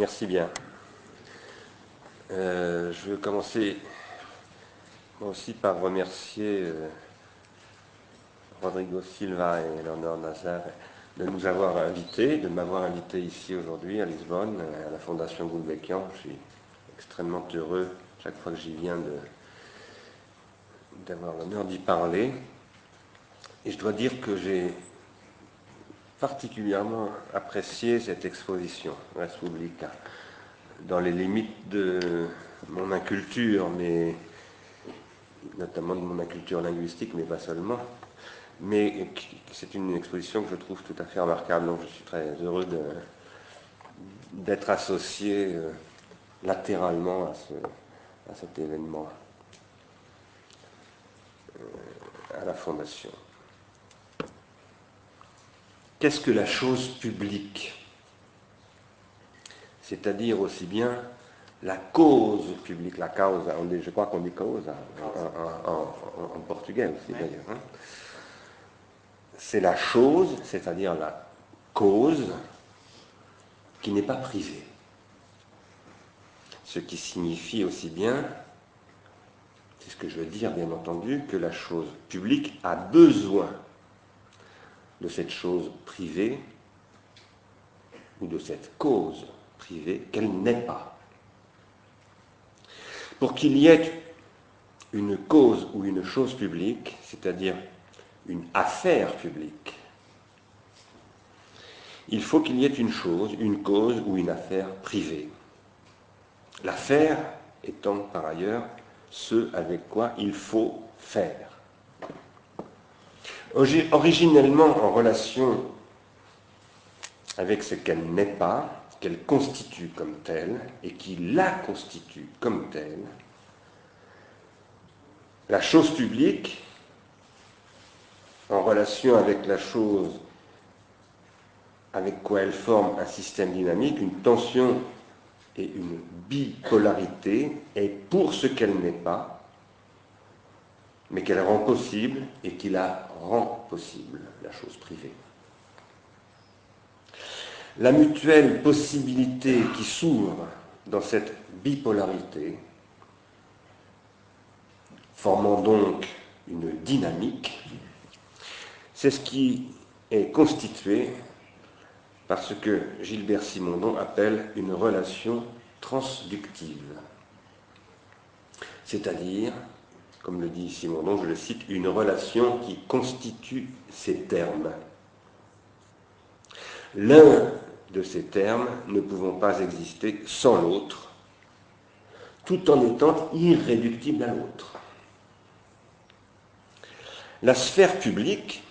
Merci bien. Euh, je veux commencer moi aussi par remercier euh, Rodrigo Silva et Léonard Nazar de nous avoir invités, de m'avoir invité ici aujourd'hui à Lisbonne, à la Fondation Gulbenkian. Je suis extrêmement heureux chaque fois que j'y viens d'avoir l'honneur d'y parler. Et je dois dire que j'ai particulièrement apprécié cette exposition, Republica, dans les limites de mon inculture, mais notamment de mon inculture linguistique, mais pas seulement. Mais c'est une exposition que je trouve tout à fait remarquable, donc je suis très heureux d'être associé euh, latéralement à cet événement euh, à la Fondation. Qu'est-ce que la chose publique? C'est-à-dire aussi bien la cause publique, la cause, je crois qu'on dit cause en, portugais aussi d'ailleurs. Hein. C'est la chose, c'est-à-dire la cause qui n'est pas privée. Ce qui signifie aussi bien, c'est ce que je veux dire bien entendu, que la chose publique a besoin de cette chose privée ou de cette cause privée qu'elle n'est pas. Pour qu'il y ait une cause ou une chose publique, c'est-à-dire une affaire publique, il faut qu'il y ait une chose, une cause ou une affaire privée. L'affaire étant par ailleurs ce avec quoi il faut faire. Originellement en relation avec ce qu'elle n'est pas, qu'elle constitue comme telle et qui la constitue comme telle, la chose publique, en relation avec la chose avec quoi elle forme un système dynamique, une tension et une bipolarité, est pour ce qu'elle n'est pas, mais qu'elle rend possible et qui la rend possible, la chose privée. La mutuelle possibilité qui s'ouvre dans cette bipolarité, formant donc une dynamique, c'est ce qui est constitué par ce que Gilbert Simondon appelle une relation transductive, c'est-à-dire comme le dit Simondon, je le cite, une relation qui constitue ces termes. L'un de ces termes ne pouvant pas exister sans l'autre, tout en étant irréductible à l'autre. La sphère publique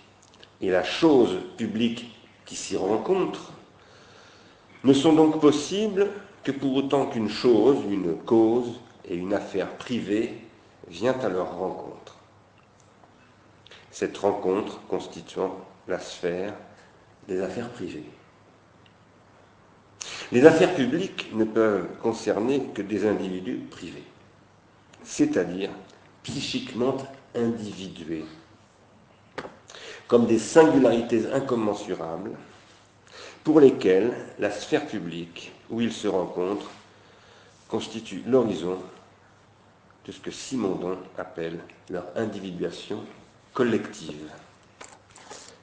et la chose publique qui s'y rencontrent ne sont donc possibles que pour autant qu'une chose, une cause et une affaire privée vient à leur rencontre. Cette rencontre constituant la sphère des affaires privées. Les affaires publiques ne peuvent concerner que des individus privés, c'est-à-dire psychiquement individués, comme des singularités incommensurables pour lesquelles la sphère publique où ils se rencontrent constitue l'horizon de ce que Simondon appelle leur individuation collective.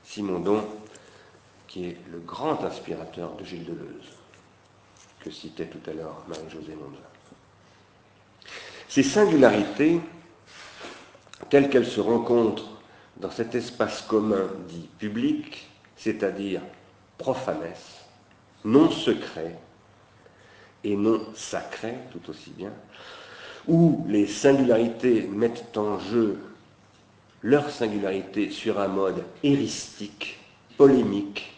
Simondon, qui est le grand inspirateur de Gilles Deleuze, que citait tout à l'heure Marie-Josée Monza. Ces singularités, telles qu'elles se rencontrent dans cet espace commun dit public, c'est-à-dire profanesse, non secret et non sacré tout aussi bien, où les singularités mettent en jeu leur singularité sur un mode héristique, polémique,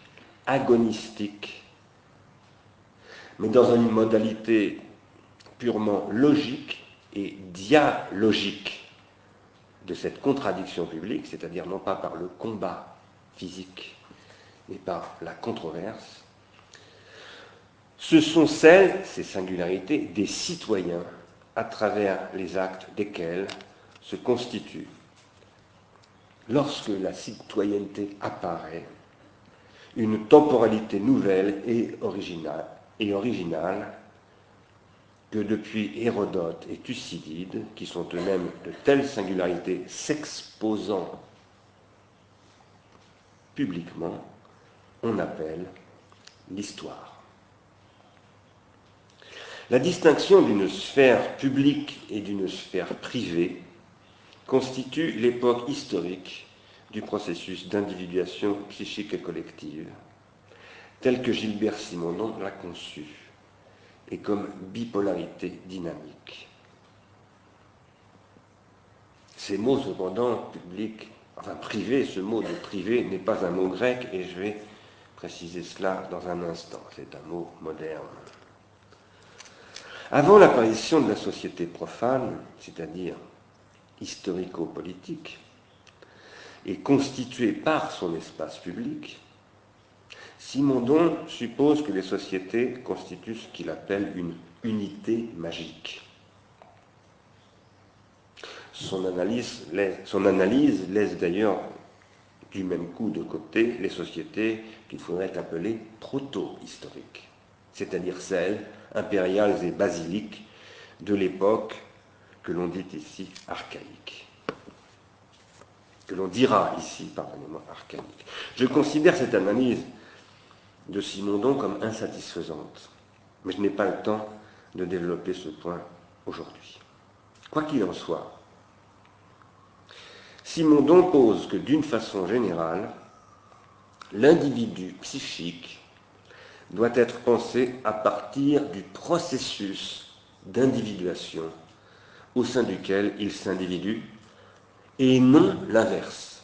agonistique, mais dans une modalité purement logique et dialogique de cette contradiction publique, c'est-à-dire non pas par le combat physique, mais par la controverse, ce sont celles, ces singularités, des citoyens à travers les actes desquels se constitue, lorsque la citoyenneté apparaît, une temporalité nouvelle et originale, que depuis Hérodote et Thucydide, qui sont eux-mêmes de telles singularités s'exposant publiquement, on appelle l'histoire. La distinction d'une sphère publique et d'une sphère privée constitue l'époque historique du processus d'individuation psychique et collective, tel que Gilbert Simondon l'a conçu, et comme bipolarité dynamique. Ces mots, cependant, public, enfin privé, ce mot de privé n'est pas un mot grec, et je vais préciser cela dans un instant. C'est un mot moderne. Avant l'apparition de la société profane, c'est-à-dire historico-politique, et constituée par son espace public, Simondon suppose que les sociétés constituent ce qu'il appelle une unité magique. Son analyse, laisse d'ailleurs du même coup de côté les sociétés qu'il faudrait appeler proto-historiques, c'est-à-dire celles impériales et basiliques de l'époque que l'on dit ici archaïque. Que l'on dira ici, pardonnez-moi, archaïque. Je considère cette analyse de Simondon comme insatisfaisante, mais je n'ai pas le temps de développer ce point aujourd'hui. Quoi qu'il en soit, Simondon pose que d'une façon générale, l'individu psychique doit être pensé à partir du processus d'individuation au sein duquel il s'individue et non l'inverse.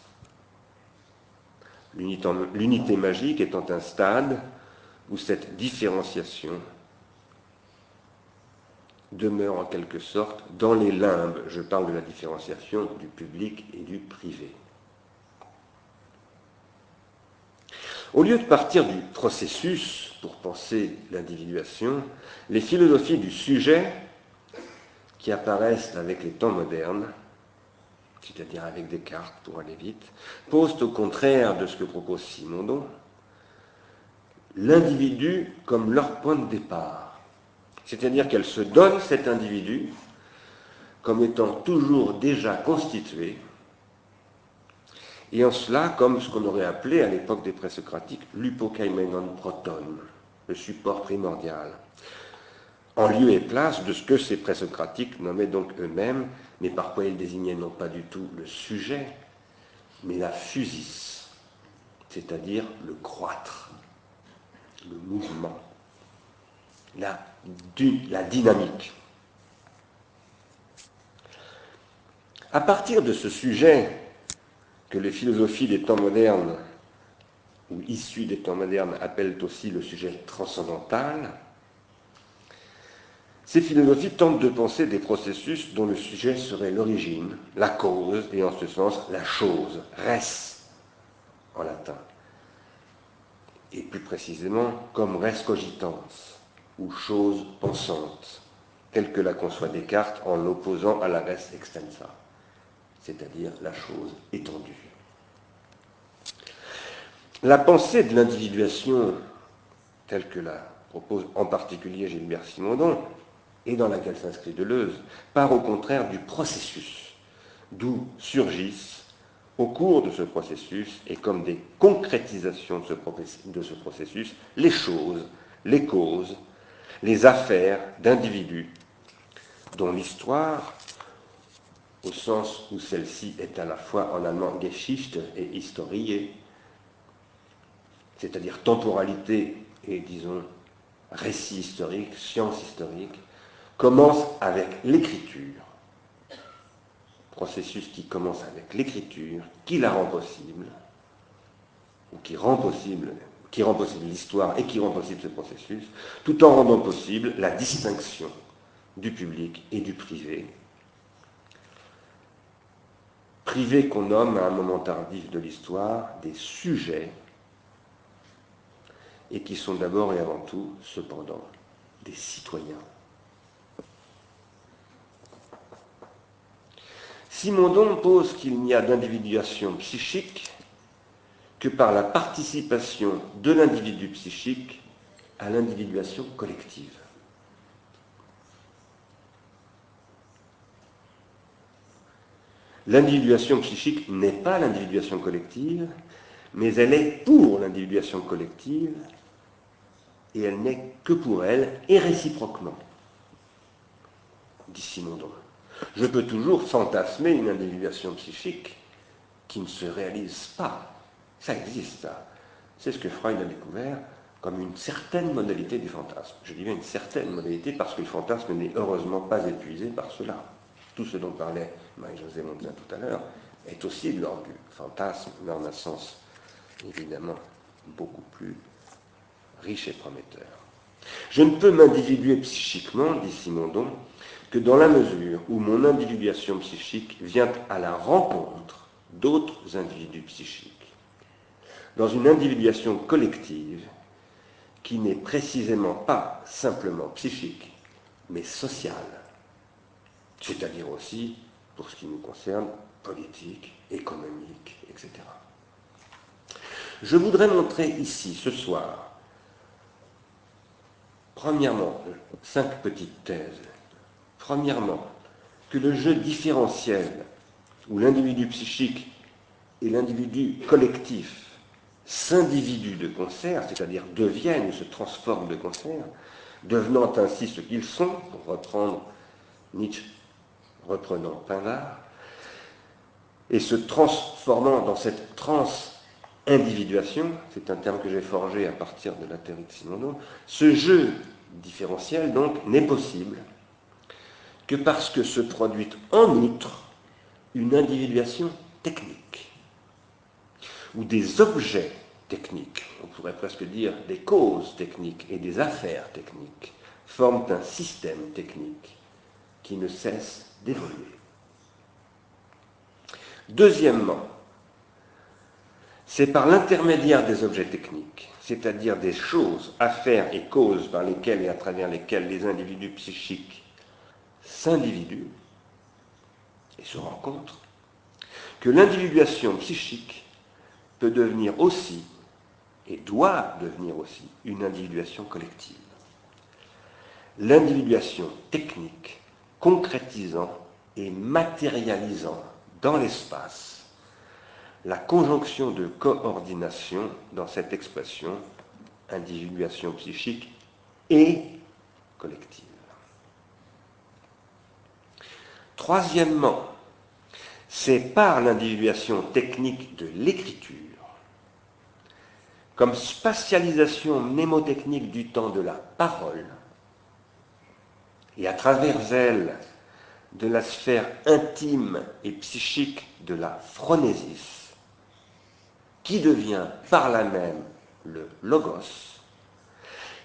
L'unité magique étant un stade où cette différenciation demeure en quelque sorte dans les limbes. Je parle de la différenciation du public et du privé. Au lieu de partir du processus pour penser l'individuation, les philosophies du sujet qui apparaissent avec les temps modernes, c'est-à-dire avec Descartes pour aller vite, posent au contraire de ce que propose Simondon, l'individu comme leur point de départ. C'est-à-dire qu'elle se donne cet individu comme étant toujours déjà constitué et en cela comme ce qu'on aurait appelé à l'époque des présocratiques l'upokaimenon proton, le support primordial, en lieu et place de ce que ces présocratiques nommaient donc eux-mêmes, mais par quoi ils désignaient non pas du tout le sujet, mais la fusis, c'est-à-dire le croître, le mouvement, la, la dynamique. À partir de ce sujet, que les philosophies des temps modernes, ou issues des temps modernes, appellent aussi le sujet transcendantal, ces philosophies tentent de penser des processus dont le sujet serait l'origine, la cause, et en ce sens la chose, res en latin. Et plus précisément comme res cogitans, ou chose pensante, telle que la conçoit Descartes en l'opposant à la res extensa c'est-à-dire la chose étendue. La pensée de l'individuation, telle que la propose en particulier Gilbert Simondon, et dans laquelle s'inscrit Deleuze, part au contraire du processus, d'où surgissent au cours de ce processus, et comme des concrétisations de ce, processus, les choses, les causes, les affaires d'individus dont l'histoire au sens où celle-ci est à la fois en allemand Geschichte et Historie, c'est-à-dire temporalité et, disons, récit historique, science historique, commence avec l'écriture. Processus qui commence avec l'écriture, qui la rend possible, ou qui rend possible, qui rend possible l'histoire et qui rend possible ce processus, tout en rendant possible la distinction du public et du privé, privé qu'on nomme à un moment tardif de l'histoire des sujets, et qui sont d'abord et avant tout, cependant, des citoyens. Simondon pose qu'il n'y a d'individuation psychique que par la participation de l'individu psychique à l'individuation collective. L'individuation psychique n'est pas l'individuation collective, mais elle est pour l'individuation collective, et elle n'est que pour elle, et réciproquement, dit Simondon. Je peux toujours fantasmer une individuation psychique qui ne se réalise pas. Ça existe, ça. C'est ce que Freud a découvert comme une certaine modalité du fantasme. Je dis bien une certaine modalité parce que le fantasme n'est heureusement pas épuisé par cela. Tout ce dont parlait Marie-Josée Montlin tout à l'heure est aussi de du fantasme, mais en un sens évidemment beaucoup plus riche et prometteur. Je ne peux m'individuer psychiquement, dit Simondon, que dans la mesure où mon individuation psychique vient à la rencontre d'autres individus psychiques. Dans une individuation collective qui n'est précisément pas simplement psychique, mais sociale, c'est-à-dire aussi, pour ce qui nous concerne, politique, économique, etc. Je voudrais montrer ici, ce soir, premièrement, cinq petites thèses. Premièrement, que le jeu différentiel, où l'individu psychique et l'individu collectif s'individuent de concert, c'est-à-dire deviennent ou se transforment de concert, devenant ainsi ce qu'ils sont, pour reprendre Nietzsche, reprenant Pindar, et se transformant dans cette trans-individuation, c'est un terme que j'ai forgé à partir de la théorie de Simondon, ce jeu différentiel, donc, n'est possible que parce que se produit en outre une individuation technique, ou des objets techniques, on pourrait presque dire des causes techniques et des affaires techniques, forment un système technique qui ne cesse d'évoluer. Deuxièmement, c'est par l'intermédiaire des objets techniques, c'est-à-dire des choses, affaires et causes par lesquelles et à travers lesquelles les individus psychiques s'individuent et se rencontrent, que l'individuation psychique peut devenir aussi, et doit devenir aussi, une individuation collective. L'individuation technique concrétisant et matérialisant dans l'espace la conjonction de coordination dans cette expression individuation psychique et collective. Troisièmement, c'est par l'individuation technique de l'écriture, comme spatialisation mnémotechnique du temps de la parole, et à travers elle de la sphère intime et psychique de la phronésis, qui devient par là même le logos,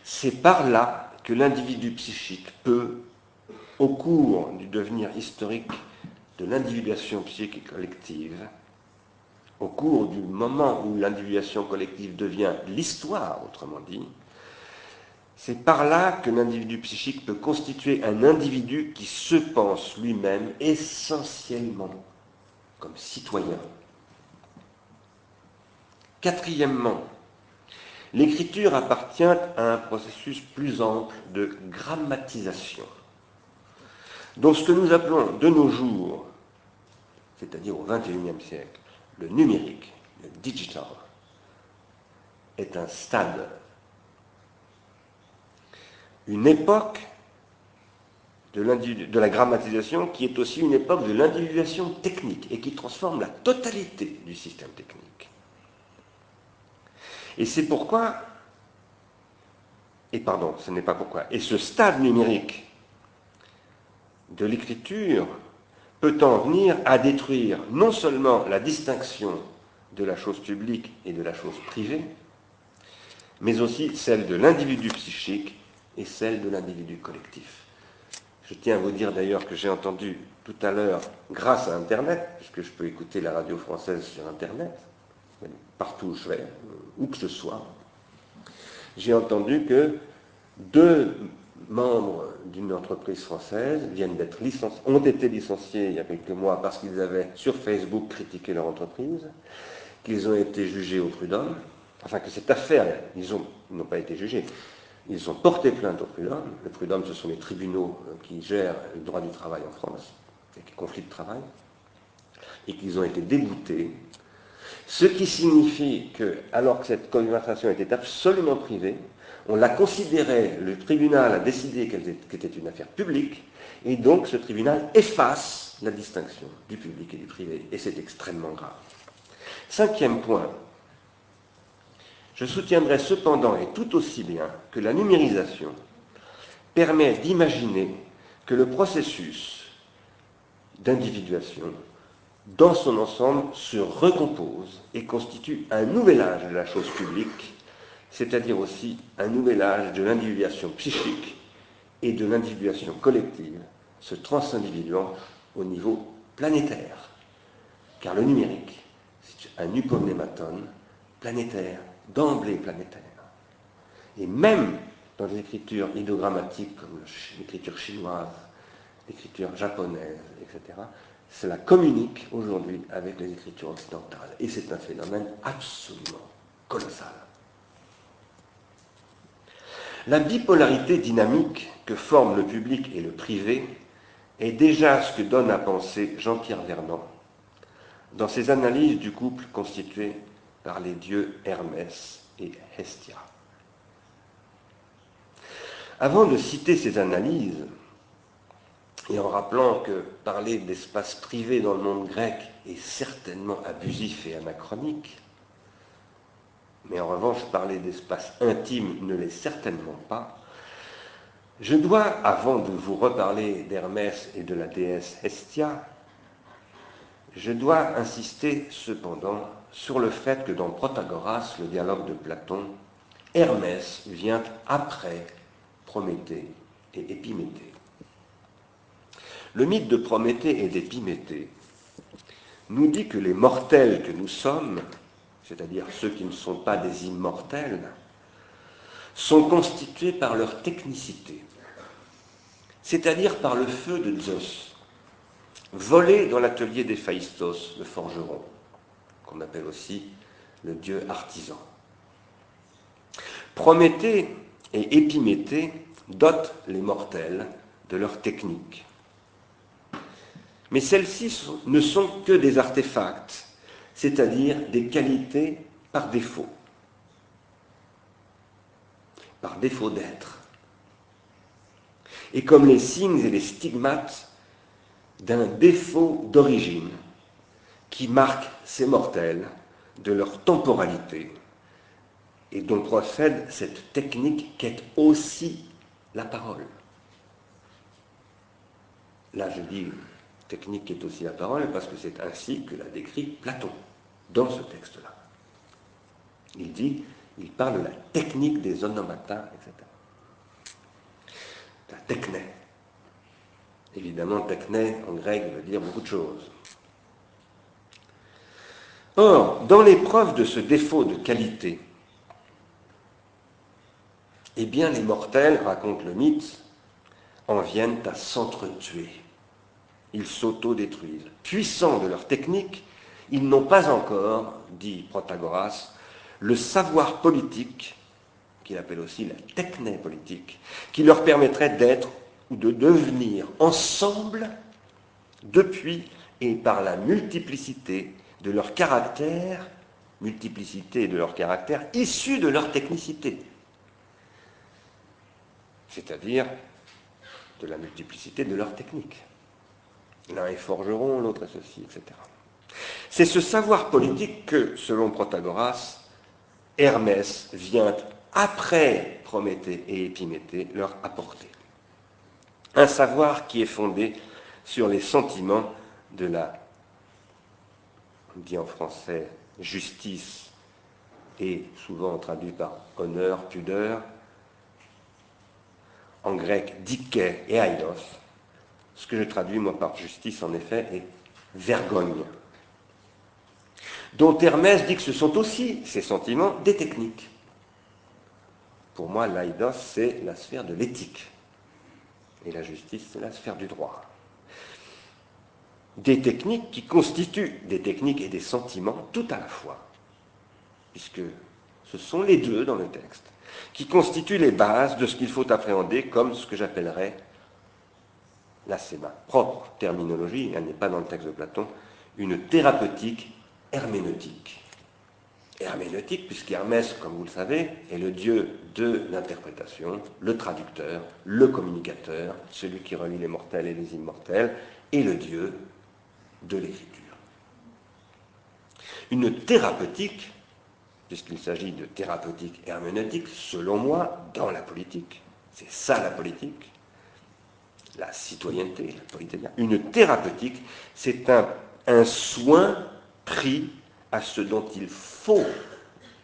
c'est par là que l'individu psychique peut, au cours du devenir historique de l'individuation psychique collective, au cours du moment où l'individuation collective devient l'histoire, autrement dit, c'est par là que l'individu psychique peut constituer un individu qui se pense lui-même essentiellement comme citoyen. Quatrièmement, l'écriture appartient à un processus plus ample de grammatisation, dont ce que nous appelons de nos jours, c'est-à-dire au XXIe siècle, le numérique, le digital, est un stade une époque de, de, la grammatisation qui est aussi une époque de l'individuation technique et qui transforme la totalité du système technique. Et c'est pourquoi, et pardon, ce n'est pas pourquoi, et ce stade numérique de l'écriture peut en venir à détruire non seulement la distinction de la chose publique et de la chose privée, mais aussi celle de l'individu psychique et celle de l'individu collectif. Je tiens à vous dire d'ailleurs que j'ai entendu tout à l'heure, grâce à Internet, puisque je peux écouter la radio française sur Internet, partout où je vais, où que ce soit, j'ai entendu que deux membres d'une entreprise française viennent d'être ont été licenciés il y a quelques mois parce qu'ils avaient sur Facebook critiqué leur entreprise, qu'ils ont été jugés au prud'homme, enfin que cette affaire, ils n'ont pas été jugés, Ils ont porté plainte au prud'homme. Le prud'homme, ce sont les tribunaux euh, qui gèrent le droit du travail en France, les conflits de travail, et qu'ils ont été déboutés. Ce qui signifie que, alors que cette conversation était absolument privée, on la considérait, le tribunal a décidé qu'elle était une affaire publique, et donc ce tribunal efface la distinction du public et du privé, et c'est extrêmement grave. Cinquième point, je soutiendrai cependant et tout aussi bien que la numérisation permet d'imaginer que le processus d'individuation dans son ensemble se recompose et constitue un nouvel âge de la chose publique, c'est-à-dire aussi un nouvel âge de l'individuation psychique et de l'individuation collective, se transindividuant au niveau planétaire. Car le numérique, c'est un hypomnématone planétaire, d'emblée planétaire. Et même dans les écritures idéogrammatiques comme l'écriture chinoise, l'écriture japonaise, etc., cela communique aujourd'hui avec les écritures occidentales. Et c'est un phénomène absolument colossal. La bipolarité dynamique que forment le public et le privé est déjà ce que donne à penser Jean-Pierre Vernant dans ses analyses du couple constitué par les dieux Hermès et Hestia. Avant de citer ces analyses, et en rappelant que parler d'espace privé dans le monde grec est certainement abusif et anachronique, mais en revanche, parler d'espace intime ne l'est certainement pas. Je dois, avant de vous reparler d'Hermès et de la déesse Hestia, je dois insister cependant sur le fait que dans Protagoras, le dialogue de Platon, Hermès vient après Prométhée et Épiméthée. Le mythe de Prométhée et d'Épiméthée nous dit que les mortels que nous sommes c'est-à-dire ceux qui ne sont pas des immortels, sont constitués par leur technicité, c'est-à-dire par le feu de Zeus, volé dans l'atelier d'Héphaïstos, le forgeron, qu'on appelle aussi le dieu artisan. Prométhée et Épiméthée dotent les mortels de leur technique. Mais celles-ci ne sont que des artefacts c'est-à-dire des qualités par défaut, par défaut d'être. Et comme les signes et les stigmates d'un défaut d'origine qui marque ces mortels de leur temporalité et dont procède cette technique qu'est aussi la parole. Là, je dis technique qui est aussi la parole parce que c'est ainsi que la décrit Platon dans ce texte-là. Il dit, il parle de la technique des onomata, etc. La techné. Évidemment, techné en grec veut dire beaucoup de choses. Or, dans l'épreuve de ce défaut de qualité, eh bien, les mortels, raconte le mythe, en viennent à s'entretuer. Ils s'auto-détruisent. Puissants de leur technique, ils n'ont pas encore, dit Protagoras, le savoir politique, qu'il appelle aussi la techné politique, qui leur permettrait d'être ou de devenir ensemble depuis et par la multiplicité de leur caractère, multiplicité de leur caractère issu de leur technicité, c'est-à-dire de la multiplicité de leur technique. L'un est forgeron, l'autre est ceci, etc. C'est ce savoir politique que, selon Protagoras, Hermès vient, après Prométhée et Épiméthée, leur apporter. Un savoir qui est fondé sur les sentiments de la, on dit en français, justice, et souvent traduit par honneur, pudeur, en grec dike et aidos. Ce que je traduis moi par justice en effet est vergogne dont Hermès dit que ce sont aussi, ces sentiments, des techniques. Pour moi, l'aidos, c'est la sphère de l'éthique. Et la justice, c'est la sphère du droit. Des techniques qui constituent des techniques et des sentiments tout à la fois. Puisque ce sont les deux dans le texte. qui constituent les bases de ce qu'il faut appréhender comme ce que j'appellerais, là c'est ma propre terminologie, elle n'est pas dans le texte de Platon, une thérapeutique herméneutique. Herméneutique, puisqu'Hermès, comme vous le savez, est le dieu de l'interprétation, le traducteur, le communicateur, celui qui relie les mortels et les immortels, et le dieu de l'écriture. Une thérapeutique, puisqu'il s'agit de thérapeutique herméneutique, selon moi, dans la politique, c'est ça la politique, la citoyenneté. Une thérapeutique, c'est un, un soin pris à ce dont il faut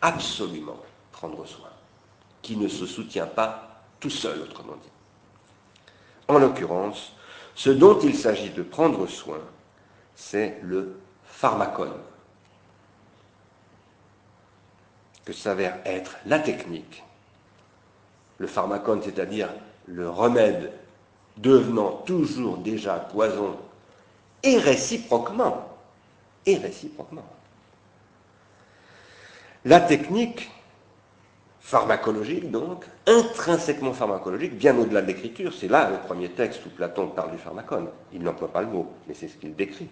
absolument prendre soin, qui ne se soutient pas tout seul, autrement dit. En l'occurrence, ce dont il s'agit de prendre soin, c'est le pharmacone, que s'avère être la technique. Le pharmacone, c'est-à-dire le remède devenant toujours déjà poison, et réciproquement, et réciproquement. La technique pharmacologique, donc, intrinsèquement pharmacologique, bien au-delà de l'écriture, c'est là le premier texte où Platon parle du pharmacone. Il n'emploie pas le mot, mais c'est ce qu'il décrit.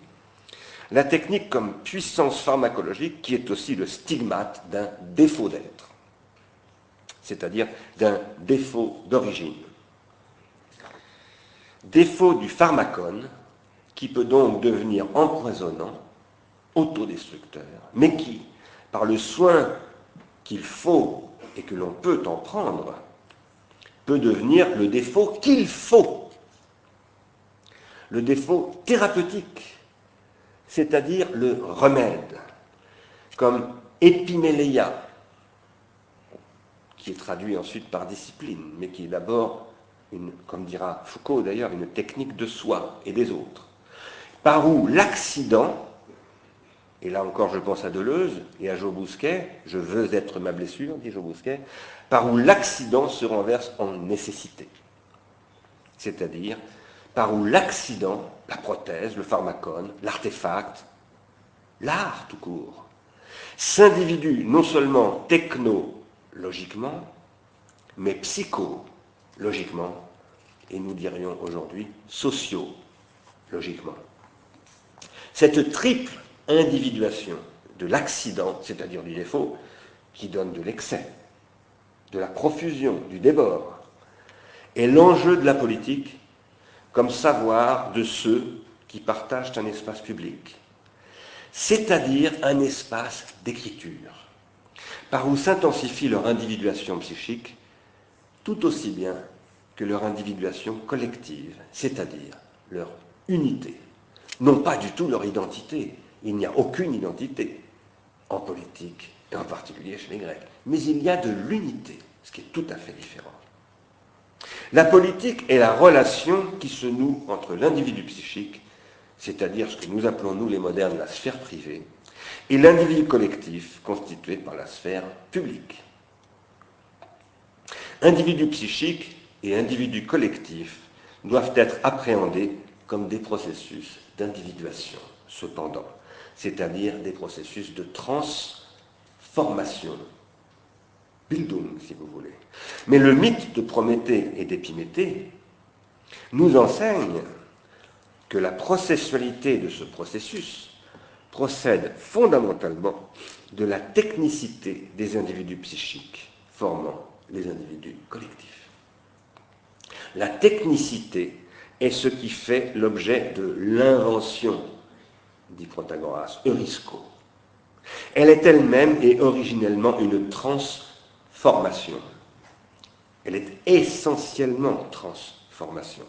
La technique comme puissance pharmacologique qui est aussi le stigmate d'un défaut d'être, c'est-à-dire d'un défaut d'origine. Défaut du pharmacone qui peut donc devenir empoisonnant, autodestructeur, mais qui, par le soin qu'il faut et que l'on peut en prendre, peut devenir le défaut qu'il faut. Le défaut thérapeutique, c'est-à-dire le remède, comme épiméléia, qui est traduit ensuite par discipline, mais qui est d'abord, comme dira Foucault d'ailleurs, une technique de soi et des autres, par où l'accident et là encore je pense à Deleuze et à Joe Bousquet, je veux être ma blessure, dit Joe Bousquet, par où l'accident se renverse en nécessité. C'est-à-dire par où l'accident, la prothèse, le pharmacone, l'artefact, l'art tout court, s'individue non seulement technologiquement, mais psychologiquement, et nous dirions aujourd'hui sociologiquement. Cette triple individuation de l'accident, c'est-à-dire du défaut, qui donne de l'excès, de la profusion, du débord, est l'enjeu de la politique comme savoir de ceux qui partagent un espace public, c'est-à-dire un espace d'écriture, par où s'intensifie leur individuation psychique tout aussi bien que leur individuation collective, c'est-à-dire leur unité, non pas du tout leur identité, il n'y a aucune identité en politique, et en particulier chez les Grecs. Mais il y a de l'unité, ce qui est tout à fait différent. La politique est la relation qui se noue entre l'individu psychique, c'est-à-dire ce que nous appelons, nous les modernes, la sphère privée, et l'individu collectif, constitué par la sphère publique. Individu psychique et individu collectif doivent être appréhendés comme des processus d'individuation. Cependant, c'est-à-dire des processus de transformation. Bildung, si vous voulez. Mais le mythe de Prométhée et d'Épiméthée nous enseigne que la processualité de ce processus procède fondamentalement de la technicité des individus psychiques formant les individus collectifs. La technicité est ce qui fait l'objet de l'invention dit Protagoras, Eurisco. Elle est elle-même et originellement une transformation. Elle est essentiellement transformation.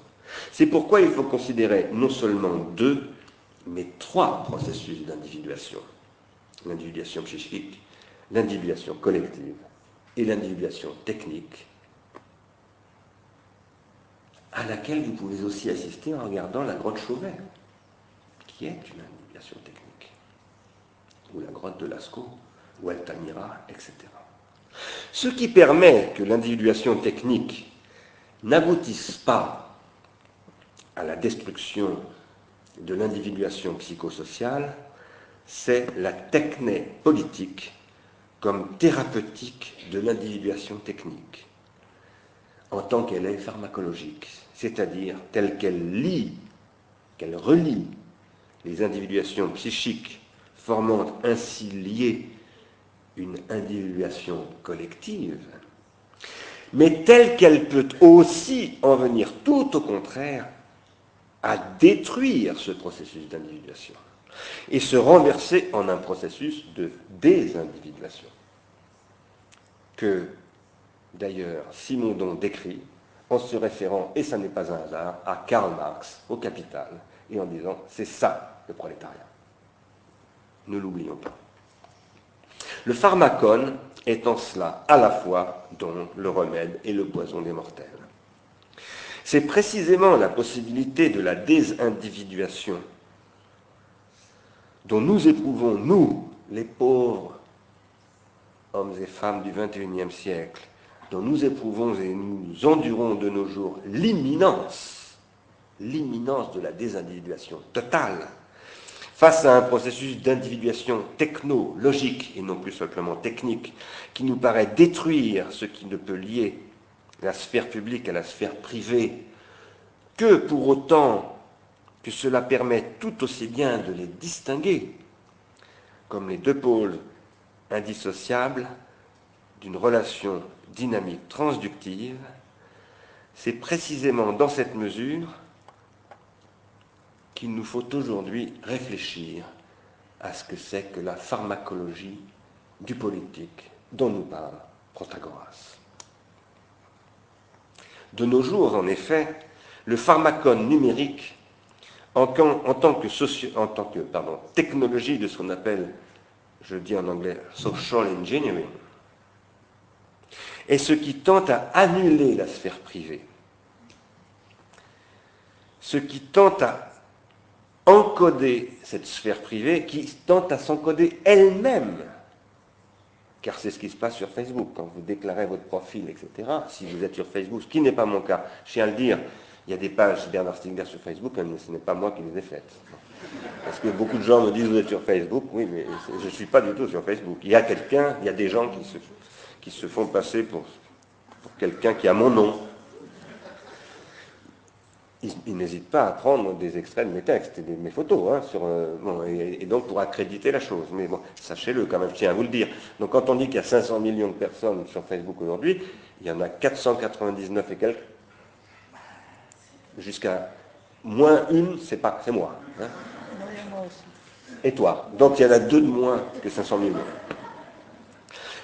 C'est pourquoi il faut considérer non seulement deux, mais trois processus d'individuation. L'individuation psychique, l'individuation collective et l'individuation technique, à laquelle vous pouvez aussi assister en regardant la grotte Chauvet, qui est une technique, ou la grotte de Lascaux, ou Altamira, etc. Ce qui permet que l'individuation technique n'aboutisse pas à la destruction de l'individuation psychosociale, c'est la techné politique comme thérapeutique de l'individuation technique, en tant qu'elle est pharmacologique, c'est-à-dire telle qu'elle lie, qu'elle relie les individuations psychiques formant ainsi liées une individuation collective, mais telle qu'elle peut aussi en venir tout au contraire à détruire ce processus d'individuation et se renverser en un processus de désindividuation que d'ailleurs Simondon décrit en se référant, et ça n'est pas un hasard, à Karl Marx au Capital et en disant c'est ça le prolétariat. Ne l'oublions pas. Le pharmacone est en cela à la fois donc le remède et le poison des mortels. C'est précisément la possibilité de la désindividuation dont nous éprouvons, nous, les pauvres hommes et femmes du XXIe siècle, dont nous éprouvons et nous endurons de nos jours l'imminence, l'imminence de la désindividuation totale, face à un processus d'individuation technologique et non plus simplement technique, qui nous paraît détruire ce qui ne peut lier la sphère publique à la sphère privée, que pour autant que cela permet tout aussi bien de les distinguer comme les deux pôles indissociables d'une relation dynamique transductive, c'est précisément dans cette mesure qu'il nous faut aujourd'hui réfléchir à ce que c'est que la pharmacologie du politique dont nous parle Protagoras. De nos jours, en effet, le pharmacone numérique, en, tant que, technologie de ce qu'on appelle, je dis en anglais, social engineering, est ce qui tente à annuler la sphère privée, ce qui tente à encoder cette sphère privée qui tente à s'encoder elle-même. Car c'est ce qui se passe sur Facebook. Quand vous déclarez votre profil, etc., si vous êtes sur Facebook, ce qui n'est pas mon cas, je tiens à le dire, il y a des pages Bernard Stiegler sur Facebook, mais ce n'est pas moi qui les ai faites. Parce que beaucoup de gens me disent vous êtes sur Facebook, oui, mais je ne suis pas du tout sur Facebook. Il y a quelqu'un, il y a des gens qui se, qui se font passer pour, pour quelqu'un qui a mon nom il, n'hésite pas à prendre des extraits de mes textes et de mes photos, hein, sur, euh, et, donc pour accréditer la chose. Mais bon, sachez-le quand même, je tiens à vous le dire. Donc quand on dit qu'il y a 500 millions de personnes sur Facebook aujourd'hui, il y en a 499 et quelques, jusqu'à moins une, c'est pas, c'est moi. Hein. Et toi. Donc il y en a deux de moins que 500 millions.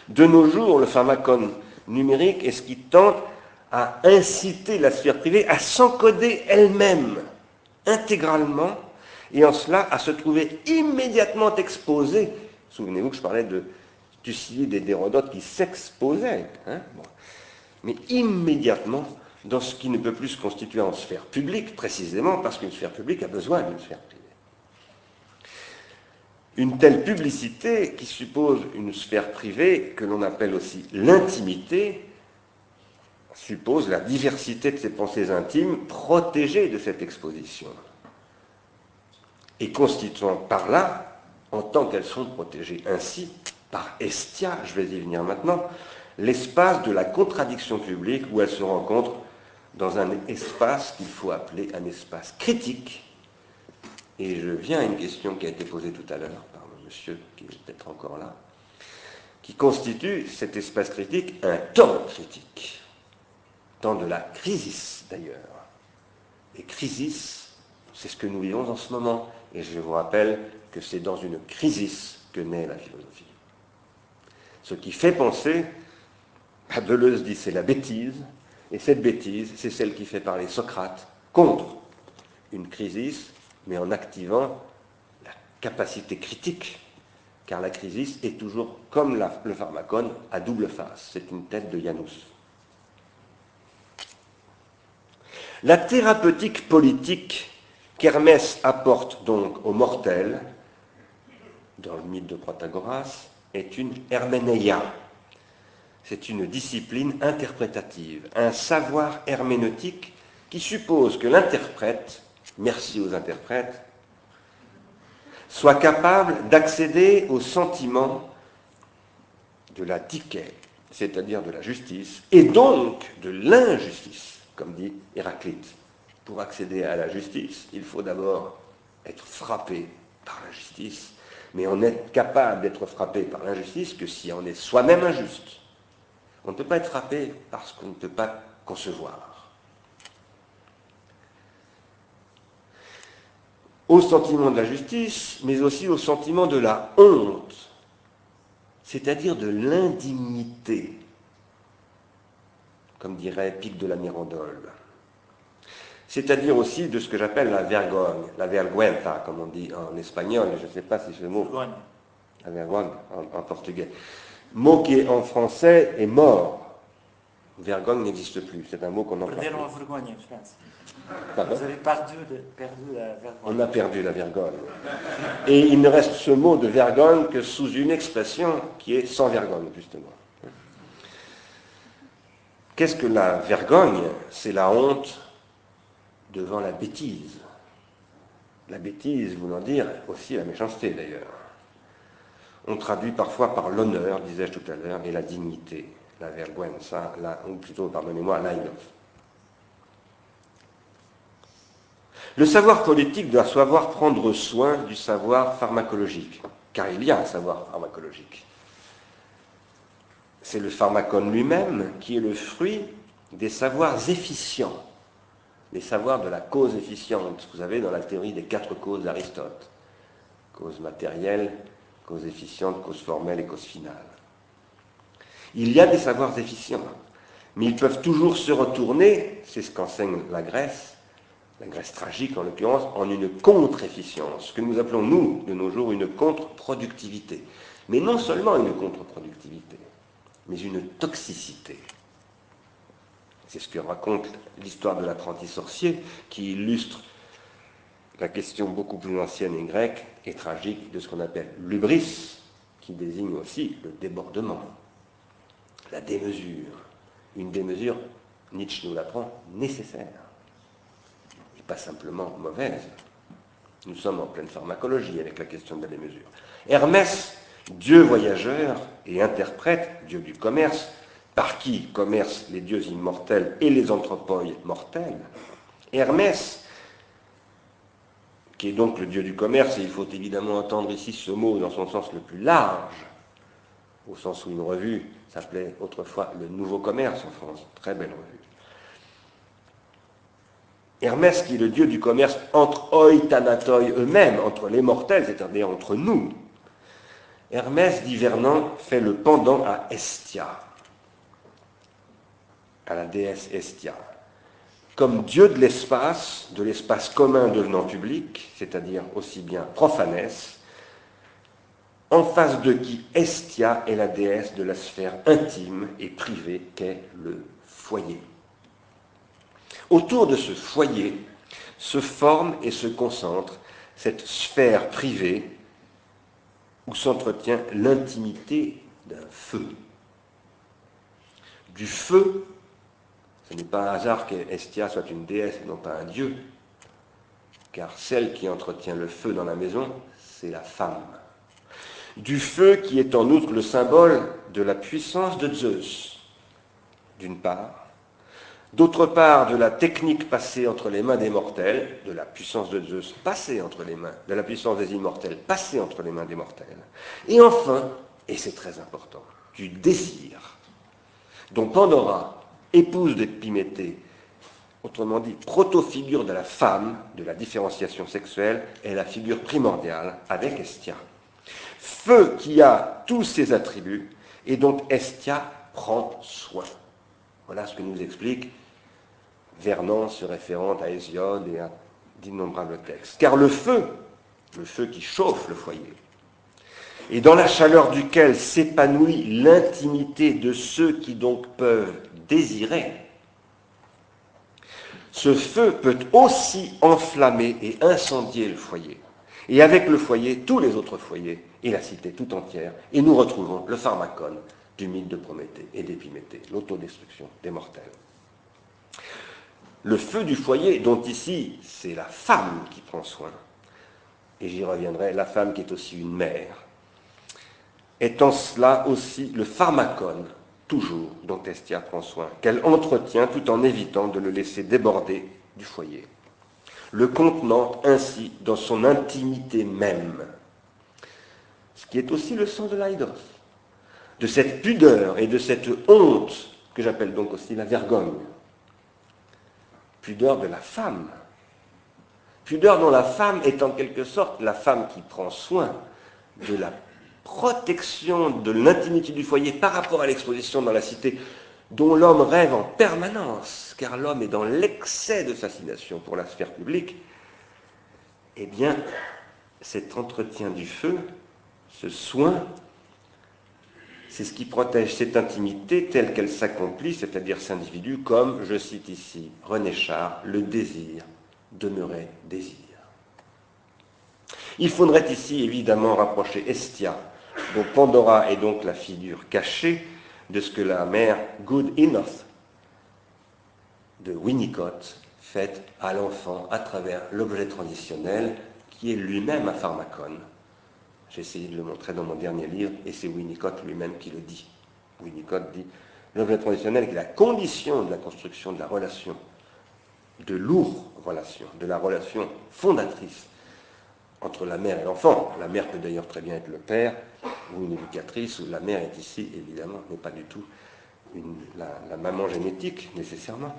De nos jours, le pharmacone numérique est ce qui tente à inciter la sphère privée à s'encoder elle-même intégralement et en cela à se trouver immédiatement exposée. Souvenez-vous que je parlais de Thucydide et d'Hérodote qui s'exposaient, hein, mais immédiatement dans ce qui ne peut plus se constituer en sphère publique, précisément parce qu'une sphère publique a besoin d'une sphère privée. Une telle publicité qui suppose une sphère privée que l'on appelle aussi l'intimité, suppose la diversité de ses pensées intimes protégées de cette exposition et constituant par là, en tant qu'elles sont protégées ainsi, par Estia, je vais y venir maintenant, l'espace de la contradiction publique où elles se rencontrent dans un espace qu'il faut appeler un espace critique. Et je viens à une question qui a été posée tout à l'heure par le monsieur qui est peut-être encore là, qui constitue cet espace critique un temps critique dans de la crise d'ailleurs. Et crise, c'est ce que nous vivons en ce moment. Et je vous rappelle que c'est dans une crise que naît la philosophie. Ce qui fait penser, Deleuze dit c'est la bêtise, et cette bêtise, c'est celle qui fait parler Socrate contre une crise, mais en activant la capacité critique, car la crise est toujours, comme le pharmacone, à double face. C'est une tête de Janus. La thérapeutique politique qu'Hermès apporte donc aux mortels, dans le mythe de Protagoras, est une herménéia. C'est une discipline interprétative, un savoir herméneutique qui suppose que l'interprète, merci aux interprètes, soit capable d'accéder aux sentiments de la dike, c'est-à-dire de la justice, et donc de l'injustice, comme dit Héraclite. Pour accéder à la justice, il faut d'abord être frappé par l'injustice, mais on n'est capable d'être frappé par l'injustice que si on est soi-même injuste. On ne peut pas être frappé parce qu'on ne peut pas concevoir. Au sentiment de la justice, mais aussi au sentiment de la honte, c'est-à-dire de l'indignité, comme dirait Pic de la Mirandole. C'est-à-dire aussi de ce que j'appelle la vergogne, la vergüenza, comme on dit en espagnol, je ne sais pas si ce mot. La vergogne en portugais mot qui en français est mort. Vergogne n'existe plus, c'est un mot qu'on emploie. Vergonha, je pense. Vous avez perdu, perdu, la vergogne. On a perdu la vergogne. Et il ne reste ce mot de vergogne que sous une expression qui est sans vergogne, justement. Qu'est-ce que la vergogne? C'est la honte devant la bêtise. La bêtise voulant dire aussi la méchanceté, d'ailleurs. On traduit parfois par l'honneur, disais-je tout à l'heure, et la dignité, la vergüenza, la, ou plutôt, pardonnez-moi, l'aïnof. Le savoir politique doit savoir prendre soin du savoir pharmacologique, car il y a un savoir pharmacologique. C'est le pharmacone lui-même qui est le fruit des savoirs efficients, les savoirs de la cause efficiente, vous savez, dans la théorie des quatre causes d'Aristote. Cause matérielle, cause efficiente, cause formelle et cause finale. Il y a des savoirs efficients, mais ils peuvent toujours se retourner, c'est ce qu'enseigne la Grèce, la Grèce tragique en l'occurrence, en une contre-efficience, ce que nous appelons nous, de nos jours, une contre-productivité. Mais non seulement une contre-productivité, mais une toxicité. C'est ce que raconte l'histoire de l'apprenti sorcier, qui illustre la question beaucoup plus ancienne et grecque et tragique de ce qu'on appelle l'ubris, qui désigne aussi le débordement, la démesure. Une démesure, Nietzsche nous l'apprend, nécessaire, et pas simplement mauvaise. Nous sommes en pleine pharmacologie avec la question de la démesure. Hermès, dieu voyageur et interprète, dieu du commerce, par qui commercent les dieux immortels et les anthropoïdes mortels, Hermès qui est donc le dieu du commerce, et il faut évidemment entendre ici ce mot dans son sens le plus large, au sens où une revue s'appelait autrefois le Nouveau Commerce en France, très belle revue. Hermès, qui est le dieu du commerce entre oitanatoi eux-mêmes, entre les mortels, c'est-à-dire entre nous. Hermès, dit Vernon, fait le pendant à Estia, à la déesse Estia comme Dieu de l'espace, de l'espace commun devenant public, c'est-à-dire aussi bien profanès, en face de qui Estia est la déesse de la sphère intime et privée qu'est le foyer. Autour de ce foyer se forme et se concentre cette sphère privée où s'entretient l'intimité d'un feu. Du feu ce n'est pas un hasard qu'Estia soit une déesse non pas un dieu, car celle qui entretient le feu dans la maison, c'est la femme. Du feu qui est en outre le symbole de la puissance de Zeus, d'une part, d'autre part de la technique passée entre les mains des mortels, de la puissance de Zeus passée entre les mains, de la puissance des immortels passée entre les mains des mortels, et enfin, et c'est très important, du désir, dont Pandora épouse d'Épiméthée, autrement dit, proto-figure de la femme, de la différenciation sexuelle, est la figure primordiale avec Estia. Feu qui a tous ses attributs et dont Estia prend soin. Voilà ce que nous explique Vernon se référant à Hésiode et à d'innombrables textes. Car le feu, le feu qui chauffe le foyer, et dans la chaleur duquel s'épanouit l'intimité de ceux qui donc peuvent désirer. Ce feu peut aussi enflammer et incendier le foyer. Et avec le foyer, tous les autres foyers et la cité tout entière. Et nous retrouvons le pharmacone du mythe de Prométhée et d'Épiméthée, l'autodestruction des mortels. Le feu du foyer, dont ici c'est la femme qui prend soin, et j'y reviendrai, la femme qui est aussi une mère, est en cela aussi le pharmacone, toujours, dont Estia prend soin, qu'elle entretient tout en évitant de le laisser déborder du foyer, le contenant ainsi dans son intimité même, ce qui est aussi le sens de l'aidos, de cette pudeur et de cette honte que j'appelle donc aussi la vergogne, pudeur de la femme, pudeur dont la femme est en quelque sorte la femme qui prend soin de la protection de l'intimité du foyer par rapport à l'exposition dans la cité dont l'homme rêve en permanence, car l'homme est dans l'excès de fascination pour la sphère publique, eh bien, cet entretien du feu, ce soin, c'est ce qui protège cette intimité telle qu'elle s'accomplit, c'est-à-dire cet individu, comme, je cite ici René Char, le désir demeurait désir. Il faudrait ici évidemment rapprocher Estia, dont Pandora est donc la figure cachée de ce que la mère Good Enough de Winnicott fait à l'enfant à travers l'objet transitionnel qui est lui-même un pharmacone. J'ai essayé de le montrer dans mon dernier livre et c'est Winnicott lui-même qui le dit. Winnicott dit l'objet transitionnel est la condition de la construction de la relation, de lourde relation, de la relation fondatrice entre la mère et l'enfant. La mère peut d'ailleurs très bien être le père ou une éducatrice, ou la mère est ici, évidemment, n'est pas du tout la, maman génétique nécessairement,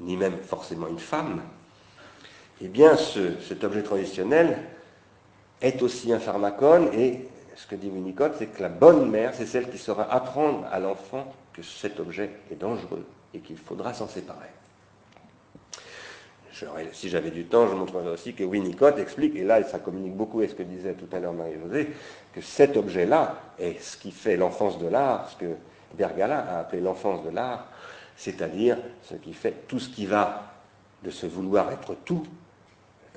ni même forcément une femme. Eh bien, cet objet traditionnel est aussi un pharmacone, et ce que dit Winnicott, c'est que la bonne mère, c'est celle qui saura apprendre à l'enfant que cet objet est dangereux et qu'il faudra s'en séparer si j'avais du temps, je montrerai aussi que Winnicott explique, et là ça communique beaucoup avec ce que disait tout à l'heure Marie-Josée, que cet objet-là est ce qui fait l'enfance de l'art, ce que Bergala a appelé l'enfance de l'art, c'est-à-dire ce qui fait tout ce qui va de se vouloir être tout,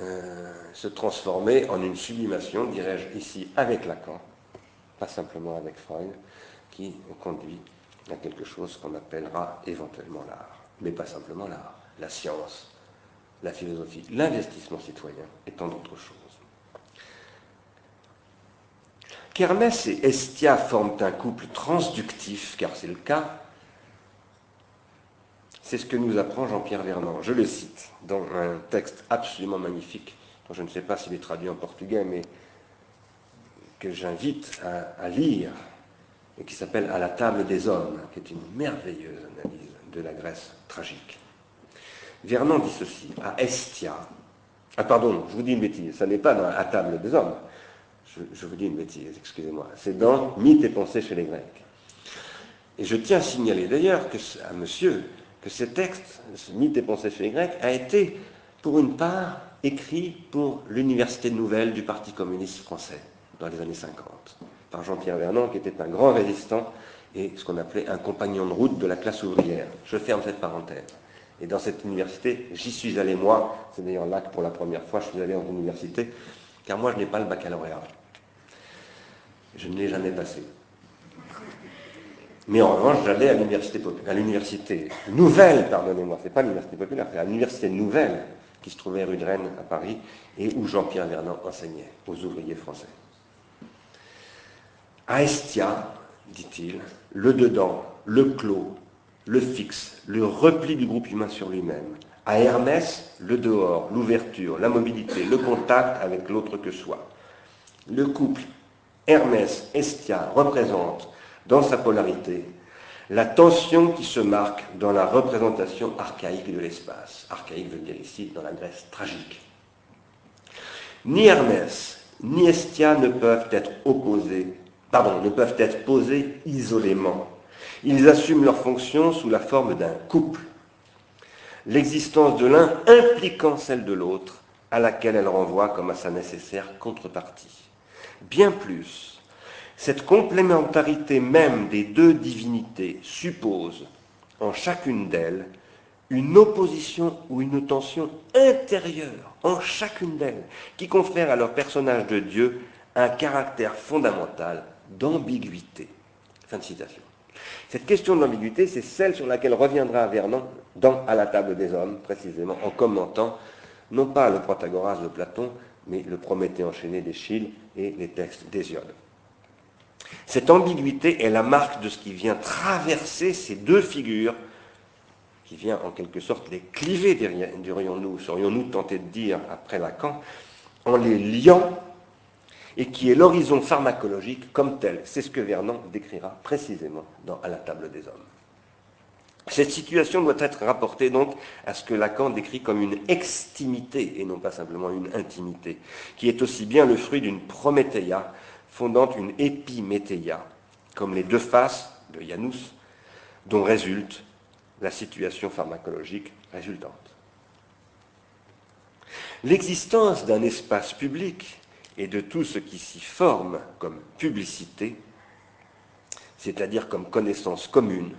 euh, se transformer en une sublimation, dirais-je ici, avec Lacan, pas simplement avec Freud, qui conduit à quelque chose qu'on appellera éventuellement l'art, mais pas simplement l'art, la science, la philosophie, l'investissement citoyen et tant d'autres choses. Kermès et Estia forment un couple transductif, car c'est le cas. C'est ce que nous apprend Jean-Pierre Vernant. Je le cite dans un texte absolument magnifique, dont je ne sais pas s'il est traduit en portugais, mais que j'invite à, lire, et qui s'appelle À la table des hommes, qui est une merveilleuse analyse de la Grèce tragique. Vernon dit ceci, à Estia. Ah pardon, je vous dis une bêtise, ça n'est pas dans la table des hommes. Je, vous dis une bêtise, excusez-moi. C'est dans Mythes et pensées chez les Grecs. Et je tiens à signaler d'ailleurs à monsieur que ce texte, ce Mythes et pensées chez les Grecs, a été, pour une part, écrit pour l'Université nouvelle du Parti communiste français dans les années 50, par Jean-Pierre Vernon, qui était un grand résistant et ce qu'on appelait un compagnon de route de la classe ouvrière. Je ferme cette parenthèse. Et dans cette université, j'y suis allé moi. C'est d'ailleurs là que pour la première fois, je suis allé en université, car moi, je n'ai pas le baccalauréat. Je ne l'ai jamais passé. Mais en revanche, j'allais à l'université à l'université nouvelle, pardonnez-moi, c'est pas l'université populaire, c'est à l'université nouvelle qui se trouvait rue de Rennes à Paris et où Jean-Pierre Vernant enseignait aux ouvriers français. À Estia, dit-il, le dedans, le clos, le fixe, le repli du groupe humain sur lui-même. À Hermès, le dehors, l'ouverture, la mobilité, le contact avec l'autre que soi. Le couple Hermès-Estia représente, dans sa polarité, la tension qui se marque dans la représentation archaïque de l'espace. Archaïque veut dire ici dans la Grèce tragique. Ni Hermès, ni Estia ne peuvent être opposés, pardon, ne peuvent être posés isolément ils assument leur fonction sous la forme d'un couple, l'existence de l'un impliquant celle de l'autre, à laquelle elle renvoie comme à sa nécessaire contrepartie. Bien plus, cette complémentarité même des deux divinités suppose, en chacune d'elles, une opposition ou une tension intérieure en chacune d'elles, qui confère à leur personnage de Dieu un caractère fondamental d'ambiguïté. Fin de citation. Cette question de l'ambiguïté, c'est celle sur laquelle reviendra Vernon dans À la table des hommes, précisément, en commentant non pas le Protagoras de Platon, mais le Prométhée enchaîné d'Échille et les textes d'Hésiode. Cette ambiguïté est la marque de ce qui vient traverser ces deux figures, qui vient en quelque sorte les cliver, dirions-nous, serions-nous tentés de dire après Lacan, en les liant, et qui est l'horizon pharmacologique comme tel. C'est ce que Vernon décrira précisément dans À la table des hommes. Cette situation doit être rapportée donc à ce que Lacan décrit comme une extimité et non pas simplement une intimité, qui est aussi bien le fruit d'une prométhéia fondant une épiméthéia, comme les deux faces de Janus, dont résulte la situation pharmacologique résultante. L'existence d'un espace public et de tout ce qui s'y forme comme publicité, c'est-à-dire comme connaissance commune,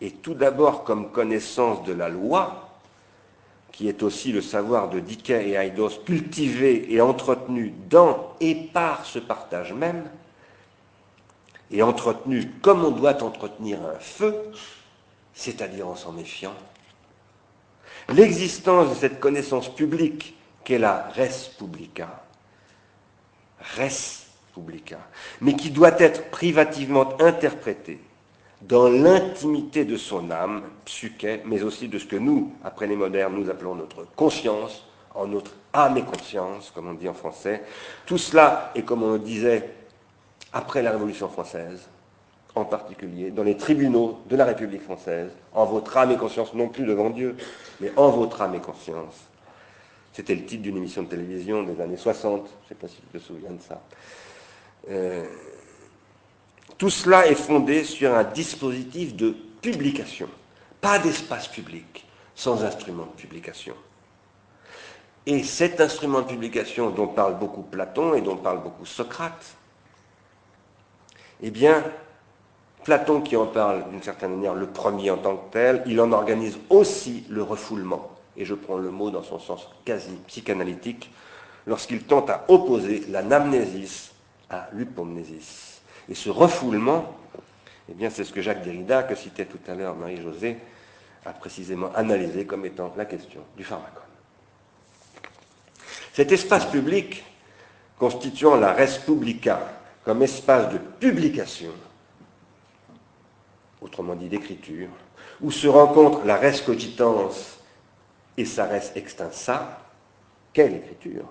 et tout d'abord comme connaissance de la loi, qui est aussi le savoir de Dickey et Eidos, cultivé et entretenu dans et par ce partage même, et entretenu comme on doit entretenir un feu, c'est-à-dire en s'en méfiant. L'existence de cette connaissance publique qu'est la res publica, res publica, mais qui doit être privativement interprétée dans l'intimité de son âme, psyché, mais aussi de ce que nous, après les modernes, nous appelons notre conscience, en notre âme et conscience, comme on dit en français. Tout cela est, comme on le disait, après la Révolution française, en particulier, dans les tribunaux de la République française, en votre âme et conscience, non plus devant Dieu, mais en votre âme et conscience. C'était le titre d'une émission de télévision des années 60, je ne sais pas si tu te souviens de ça. Euh, tout cela est fondé sur un dispositif de publication, pas d'espace public, sans instrument de publication. Et cet instrument de publication dont parle beaucoup Platon et dont parle beaucoup Socrate, eh bien, Platon qui en parle d'une certaine manière le premier en tant que tel, il en organise aussi le refoulement, et je prends le mot dans son sens quasi psychanalytique, lorsqu'il tente à opposer l'anamnésis à l'hypomnésis. Et ce refoulement, eh bien, c'est ce que Jacques Derrida, que citait tout à l'heure Marie-Josée, a précisément analysé comme étant la question du pharmacone. Cet espace public, constituant la res publica comme espace de publication, autrement dit d'écriture, où se rencontre la res cogitans et sa res extensa, quelle écriture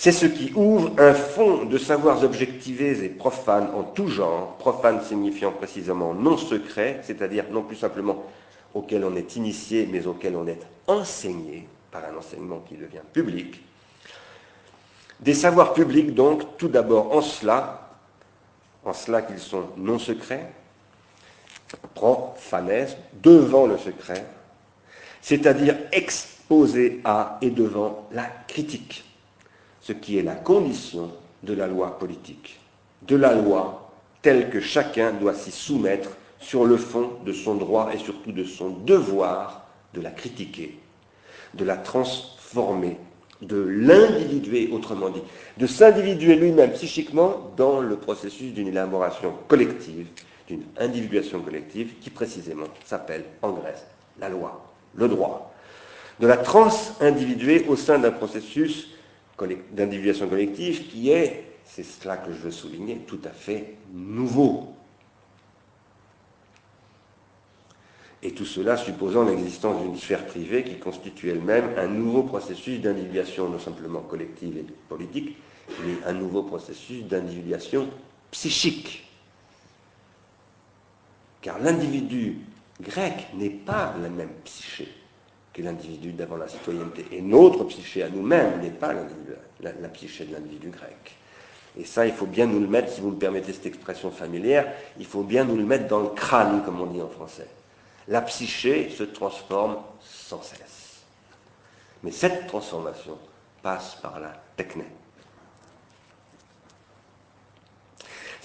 c'est ce qui ouvre un fond de savoirs objectivés et profanes en tout genre, profanes signifiant précisément non secret, c'est-à-dire non plus simplement auquel on est initié, mais auquel on est enseigné par un enseignement qui devient public. Des savoirs publics, donc, tout d'abord en cela, en cela qu'ils sont non secrets, profanes, devant le secret, c'est-à-dire exposés à et devant la critique ce qui est la condition de la loi politique, de la loi telle que chacun doit s'y soumettre sur le fond de son droit et surtout de son devoir de la critiquer, de la transformer, de l'individuer, autrement dit, de s'individuer lui-même psychiquement dans le processus d'une élaboration collective, d'une individuation collective qui précisément s'appelle en Grèce la loi, le droit. De la trans-individuer au sein d'un processus d'individuation collective qui est, c'est cela que je veux souligner, tout à fait nouveau. Et tout cela supposant l'existence d'une sphère privée qui constitue elle-même un nouveau processus d'individuation non simplement collective et politique, mais un nouveau processus d'individuation psychique. Car l'individu grec n'est pas la même psyché l'individu d'avant la citoyenneté. Et notre psyché à nous-mêmes n'est pas la, la, psyché de l'individu grec. Et ça, il faut bien nous le mettre, si vous me permettez cette expression familière, il faut bien nous le mettre dans le crâne, comme on dit en français. La psyché se transforme sans cesse. Mais cette transformation passe par la techné.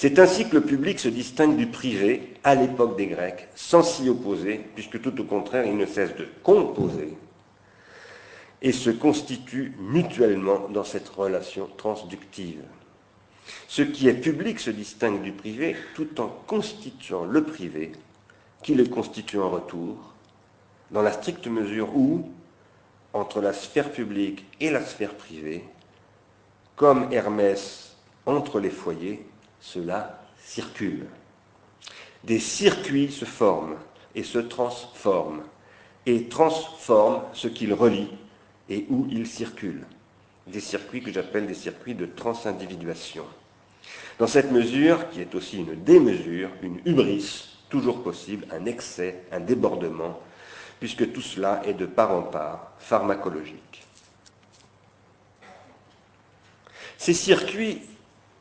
C'est ainsi que le public se distingue du privé à l'époque des Grecs, sans s'y opposer, puisque tout au contraire, il ne cesse de composer et se constitue mutuellement dans cette relation transductive. Ce qui est public se distingue du privé tout en constituant le privé, qui le constitue en retour, dans la stricte mesure où, entre la sphère publique et la sphère privée, comme Hermès entre les foyers, cela circule. Des circuits se forment et se transforment, et transforment ce qu'ils relient et où ils circulent. Des circuits que j'appelle des circuits de transindividuation. Dans cette mesure, qui est aussi une démesure, une hubris, toujours possible, un excès, un débordement, puisque tout cela est de part en part pharmacologique. Ces circuits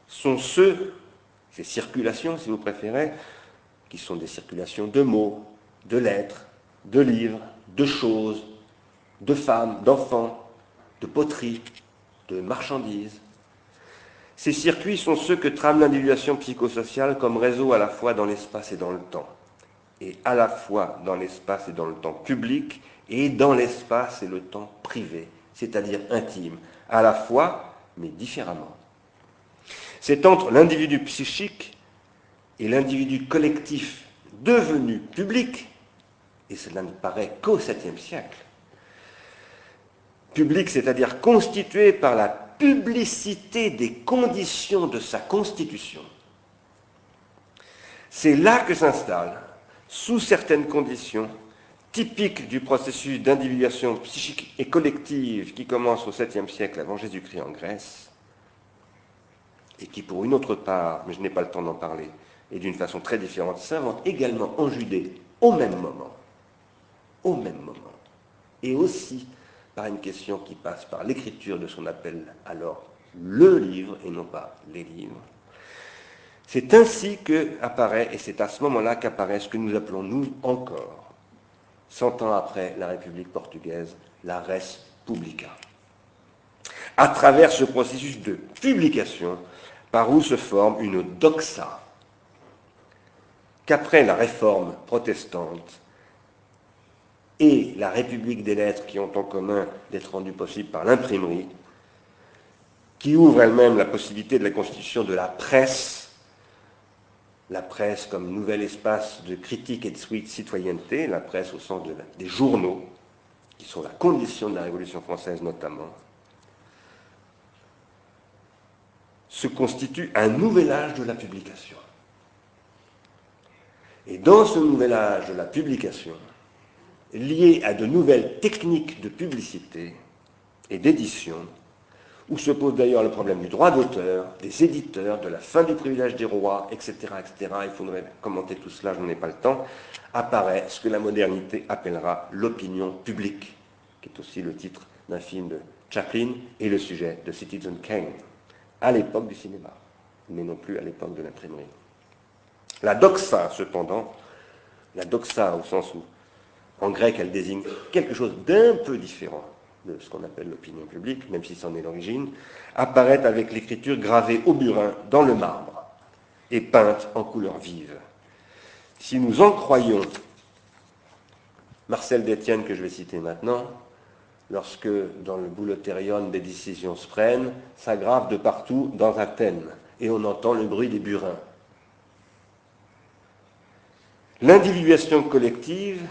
sont ceux, ces circulations si vous préférez, qui sont des circulations de mots, de lettres, de livres, de choses, de femmes, d'enfants, de poteries, de marchandises. Ces circuits sont ceux que trame l'individuation psychosociale comme réseau à la fois dans l'espace et dans le temps, et à la fois dans l'espace et dans le temps public, et dans l'espace et le temps privé, c'est-à-dire intime, à la fois, mais différemment. C'est entre l'individu psychique et l'individu collectif devenu public, et cela ne paraît qu'au 7e siècle, public, c'est-à-dire constitué par la publicité des conditions de sa constitution, c'est là que s'installe, sous certaines conditions, typiques du processus d'individuation psychique et collective qui commence au 7e siècle avant Jésus-Christ en Grèce, et qui, pour une autre part, mais je n'ai pas le temps d'en parler, et d'une façon très différente, s'invente également en Judée au même moment. Au même moment. Et aussi par une question qui passe par l'écriture de ce qu'on appelle alors le livre et non pas les livres. C'est ainsi que apparaît, et c'est à ce moment-là qu'apparaît ce que nous appelons nous encore, cent ans après la République portugaise, la res publica. À travers ce processus de publication, par où se forme une doxa, qu'après la réforme protestante, et la République des lettres qui ont en commun d'être rendues possibles par l'imprimerie, qui ouvre elle-même la possibilité de la constitution de la presse, la presse comme nouvel espace de critique et de citoyenneté, la presse au sens des journaux, qui sont la condition de la Révolution française notamment, se constitue un nouvel âge de la publication. Et dans ce nouvel âge de la publication, liées à de nouvelles techniques de publicité et d'édition, où se pose d'ailleurs le problème du droit d'auteur, des éditeurs, de la fin du privilège des rois, etc., etc. Il faudrait commenter tout cela, je n'en ai pas le temps. Apparaît ce que la modernité appellera l'opinion publique, qui est aussi le titre d'un film de Chaplin et le sujet de Citizen Kane, à l'époque du cinéma, mais non plus à l'époque de l'imprimerie. La doxa, cependant, la doxa au sens où en grec, elle désigne quelque chose d'un peu différent de ce qu'on appelle l'opinion publique, même si c'en est l'origine, apparaît avec l'écriture gravée au burin dans le marbre et peinte en couleur vive. Si nous en croyons Marcel Détienne, que je vais citer maintenant, lorsque dans le boulotérion des décisions se prennent, s'aggrave de partout dans Athènes, et on entend le bruit des burins. L'individuation collective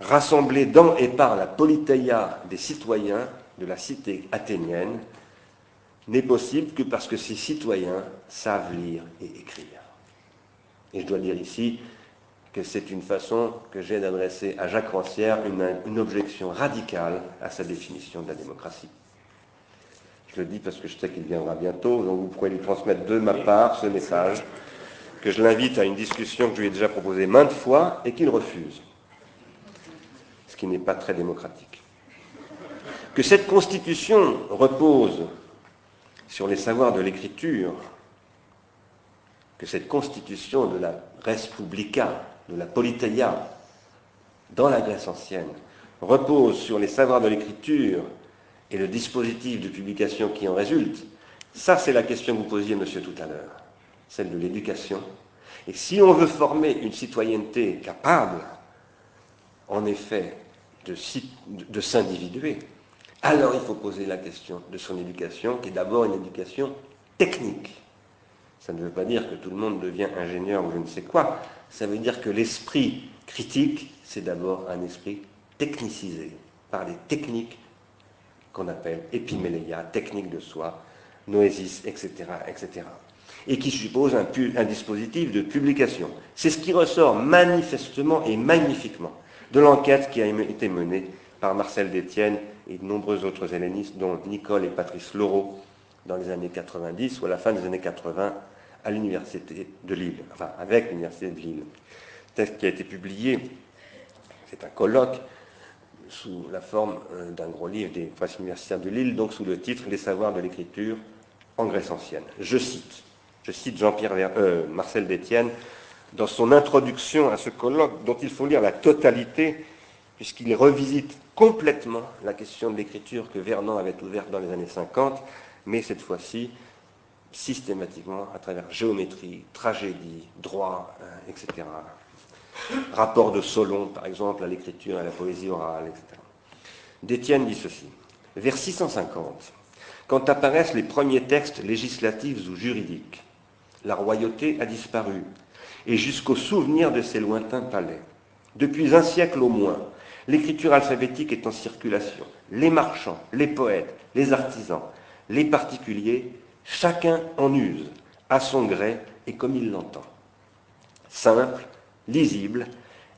rassemblés dans et par la polythéia des citoyens de la cité athénienne, n'est possible que parce que ces citoyens savent lire et écrire. Et je dois dire ici que c'est une façon que j'ai d'adresser à Jacques Rancière une, objection radicale à sa définition de la démocratie. Je le dis parce que je sais qu'il viendra bientôt, donc vous pourrez lui transmettre de ma part ce message, que je l'invite à une discussion que je lui ai déjà proposée maintes fois et qu'il refuse qui n'est pas très démocratique. Que cette constitution repose sur les savoirs de l'écriture, que cette constitution de la res publica, de la politeia, dans la Grèce ancienne, repose sur les savoirs de l'écriture et le dispositif de publication qui en résulte, ça c'est la question que vous posiez, monsieur, tout à l'heure, celle de l'éducation. Et si on veut former une citoyenneté capable, en effet, de, s'individuer, alors il faut poser la question de son éducation, qui est d'abord une éducation technique. Ça ne veut pas dire que tout le monde devient ingénieur ou je ne sais quoi. Ça veut dire que l'esprit critique, c'est d'abord un esprit technicisé par les techniques qu'on appelle épiméléia, techniques de soi, noésis, etc., etc. Et qui suppose un, un dispositif de publication. C'est ce qui ressort manifestement et magnifiquement de l'enquête qui a été menée par Marcel Détienne et de nombreux autres hellénistes, dont Nicole et Patrice Laureau, dans les années 90 ou à la fin des années 80 à l'Université de Lille, enfin avec l'Université de Lille. Texte qui a été publié, c'est un colloque sous la forme euh, d'un gros livre des presses universitaires de Lille, donc sous le titre Les savoirs de l'écriture en Grèce ancienne. Je cite, je cite Jean-Pierre euh, Marcel Détienne dans son introduction à ce colloque, dont il faut lire la totalité, puisqu'il revisite complètement la question de l'écriture que Vernon avait ouverte dans les années 50, mais cette fois-ci systématiquement à travers géométrie, tragédie, droit, euh, etc. Rapport de Solon, par exemple, à l'écriture, à la poésie orale, etc. Détienne dit ceci. Vers 650, quand apparaissent les premiers textes législatifs ou juridiques, la royauté a disparu, et jusqu'au souvenir de ses lointains palais. Depuis un siècle au moins, l'écriture alphabétique est en circulation. Les marchands, les poètes, les artisans, les particuliers, chacun en use, à son gré et comme il l'entend. Simple, lisible,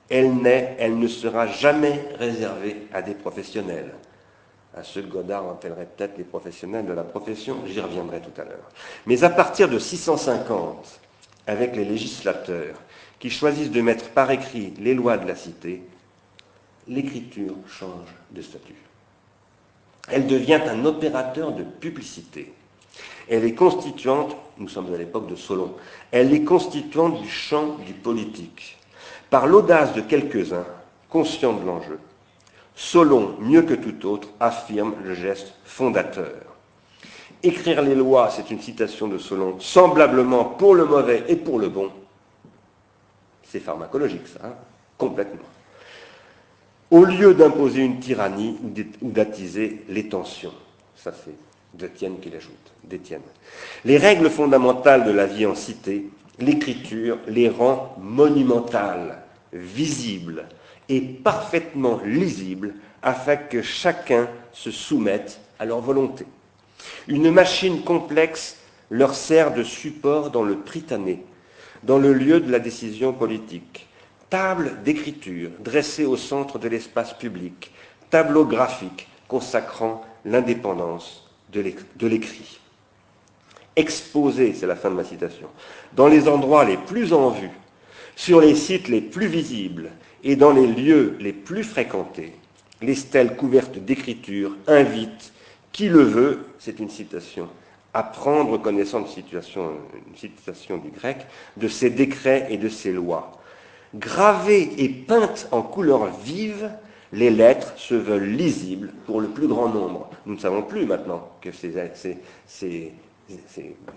elle n'est, elle ne sera jamais réservée à des professionnels. À ceux de Godard, appellerait peut-être les professionnels de la profession, j'y reviendrai tout à l'heure. Mais à partir de 650, avec les législateurs qui choisissent de mettre par écrit les lois de la cité, l'écriture change de statut. Elle devient un opérateur de publicité. Elle est constituante, nous sommes à l'époque de Solon, elle est constituante du champ du politique. Par l'audace de quelques-uns, conscients de l'enjeu, Solon, mieux que tout autre, affirme le geste fondateur. Écrire les lois, c'est une citation de Solon, semblablement pour le mauvais et pour le bon. C'est pharmacologique, ça, hein, complètement. Au lieu d'imposer une tyrannie ou d'attiser les tensions. Ça, c'est d'Étienne qui l'ajoute, d'Étienne. Les règles fondamentales de la vie en cité, l'écriture les rend monumentales, visibles et parfaitement lisibles afin que chacun se soumette à leur volonté. Une machine complexe leur sert de support dans le pritané, dans le lieu de la décision politique. Table d'écriture dressée au centre de l'espace public, tableau graphique consacrant l'indépendance de l'écrit. Exposé, c'est la fin de ma citation, dans les endroits les plus en vue, sur les sites les plus visibles et dans les lieux les plus fréquentés, les stèles couvertes d'écriture invitent qui le veut, c'est une citation, à prendre connaissance de situation, une citation du grec, de ses décrets et de ses lois. Gravées et peintes en couleurs vives, les lettres se veulent lisibles pour le plus grand nombre. Nous ne savons plus maintenant que ces,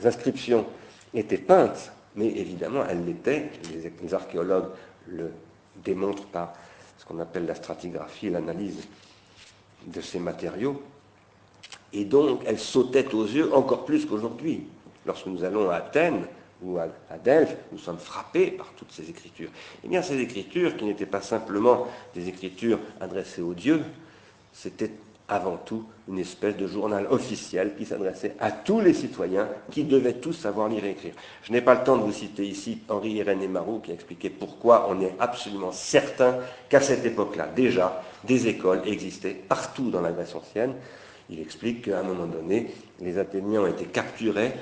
inscriptions étaient peintes, mais évidemment elles l'étaient. Les, archéologues le démontrent par ce qu'on appelle la stratigraphie, l'analyse de ces matériaux. Et donc elles sautaient aux yeux encore plus qu'aujourd'hui. Lorsque nous allons à Athènes, ou à, Delphes, nous sommes frappés par toutes ces écritures. Eh bien, ces écritures, qui n'étaient pas simplement des écritures adressées aux dieux, c'était avant tout une espèce de journal officiel qui s'adressait à tous les citoyens qui devaient tous savoir lire et écrire. Je n'ai pas le temps de vous citer ici Henri Irénée Marot qui a expliqué pourquoi on est absolument certain qu'à cette époque-là, déjà, des écoles existaient partout dans la Grèce ancienne. Il explique qu'à un moment donné, les Athéniens ont été capturés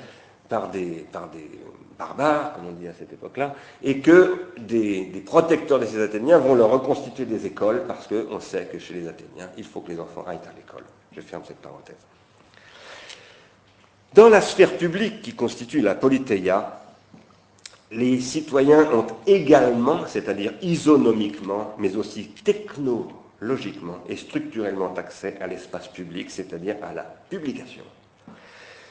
par des, par des barbares, comme on dit à cette époque-là, et que des, protecteurs de ces Athéniens vont leur reconstituer des écoles parce qu'on sait que chez les Athéniens, il faut que les enfants aillent à l'école. Je ferme cette parenthèse. Dans la sphère publique qui constitue la Politeia, les citoyens ont également, c'est-à-dire isonomiquement, mais aussi technologiquement et structurellement accès à l'espace public, c'est-à-dire à la publication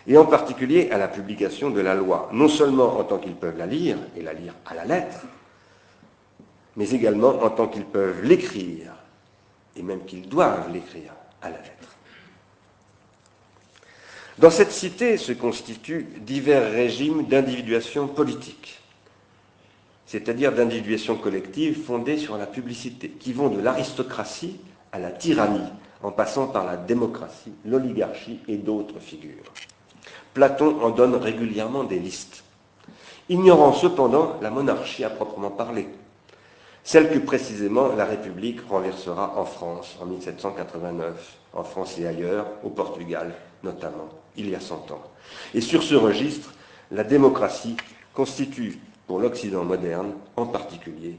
et en particulier à la publication de la loi, non seulement en tant qu'ils peuvent la lire, et la lire à la lettre, mais également en tant qu'ils peuvent l'écrire, et même qu'ils doivent l'écrire à la lettre. Dans cette cité se constituent divers régimes d'individuation politique, c'est-à-dire d'individuation collective fondée sur la publicité, qui vont de l'aristocratie à la tyrannie, en passant par la démocratie, l'oligarchie et d'autres figures. Platon en donne régulièrement des listes, ignorant cependant la monarchie à proprement parler, celle que précisément la République renversera en France en 1789, en France et ailleurs, au Portugal notamment, il y a 100 ans. Et sur ce registre, la démocratie constitue pour l'Occident moderne, en particulier,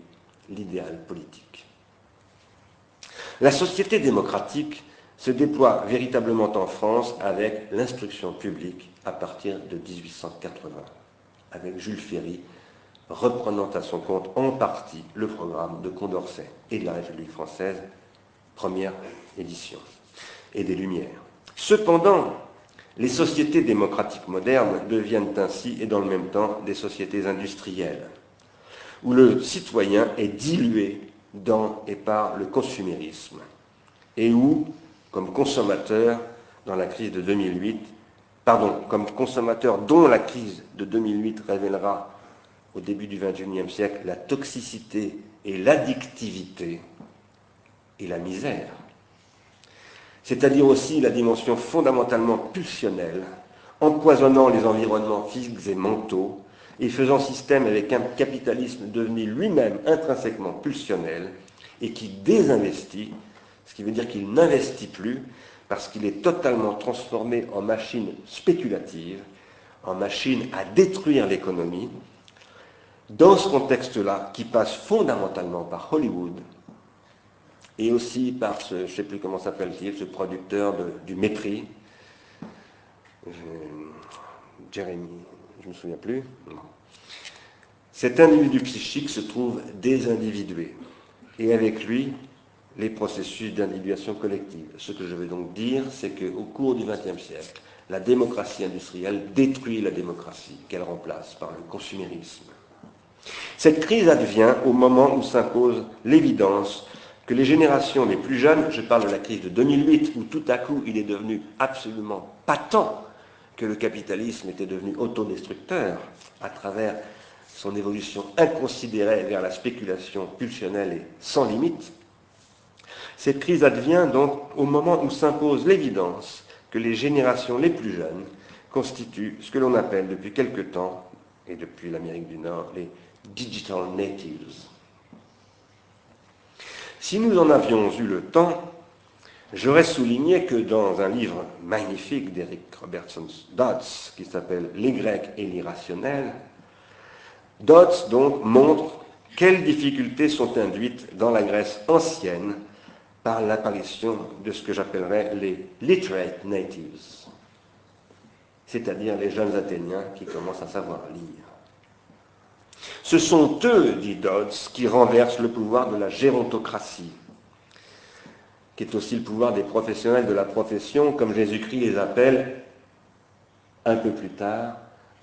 l'idéal politique. La société démocratique se déploie véritablement en France avec l'instruction publique à partir de 1880, avec Jules Ferry reprenant à son compte en partie le programme de Condorcet et de la République française, première édition, et des Lumières. Cependant, les sociétés démocratiques modernes deviennent ainsi et dans le même temps des sociétés industrielles, où le citoyen est dilué dans et par le consumérisme, et où, comme consommateur, dans la crise de 2008, pardon, comme consommateur dont la crise de 2008 révélera au début du XXIe siècle la toxicité et l'addictivité et la misère, c'est-à-dire aussi la dimension fondamentalement pulsionnelle, empoisonnant les environnements physiques et mentaux et faisant système avec un capitalisme devenu lui-même intrinsèquement pulsionnel et qui désinvestit, ce qui veut dire qu'il n'investit plus parce qu'il est totalement transformé en machine spéculative, en machine à détruire l'économie, dans ce contexte-là qui passe fondamentalement par Hollywood, et aussi par ce, je ne sais plus comment s'appelle-t-il, ce producteur du mépris, euh, Jérémy, je ne me souviens plus. Cet individu psychique se trouve désindividué, et avec lui, les processus d'individuation collective. Ce que je veux donc dire, c'est qu'au cours du XXe siècle, la démocratie industrielle détruit la démocratie qu'elle remplace par le consumérisme. Cette crise advient au moment où s'impose l'évidence que les générations les plus jeunes, je parle de la crise de 2008, où tout à coup il est devenu absolument patent que le capitalisme était devenu autodestructeur à travers son évolution inconsidérée vers la spéculation pulsionnelle et sans limite, cette crise advient donc au moment où s'impose l'évidence que les générations les plus jeunes constituent ce que l'on appelle depuis quelque temps, et depuis l'Amérique du Nord, les digital natives. Si nous en avions eu le temps, j'aurais souligné que dans un livre magnifique d'Eric Robertson Dodds, qui s'appelle Les Grecs et l'irrationnel, Dodds donc montre quelles difficultés sont induites dans la Grèce ancienne par l'apparition de ce que j'appellerais les literate natives, c'est-à-dire les jeunes Athéniens qui commencent à savoir lire. Ce sont eux, dit Dodds, qui renversent le pouvoir de la gérontocratie, qui est aussi le pouvoir des professionnels de la profession, comme Jésus-Christ les appelle un peu plus tard,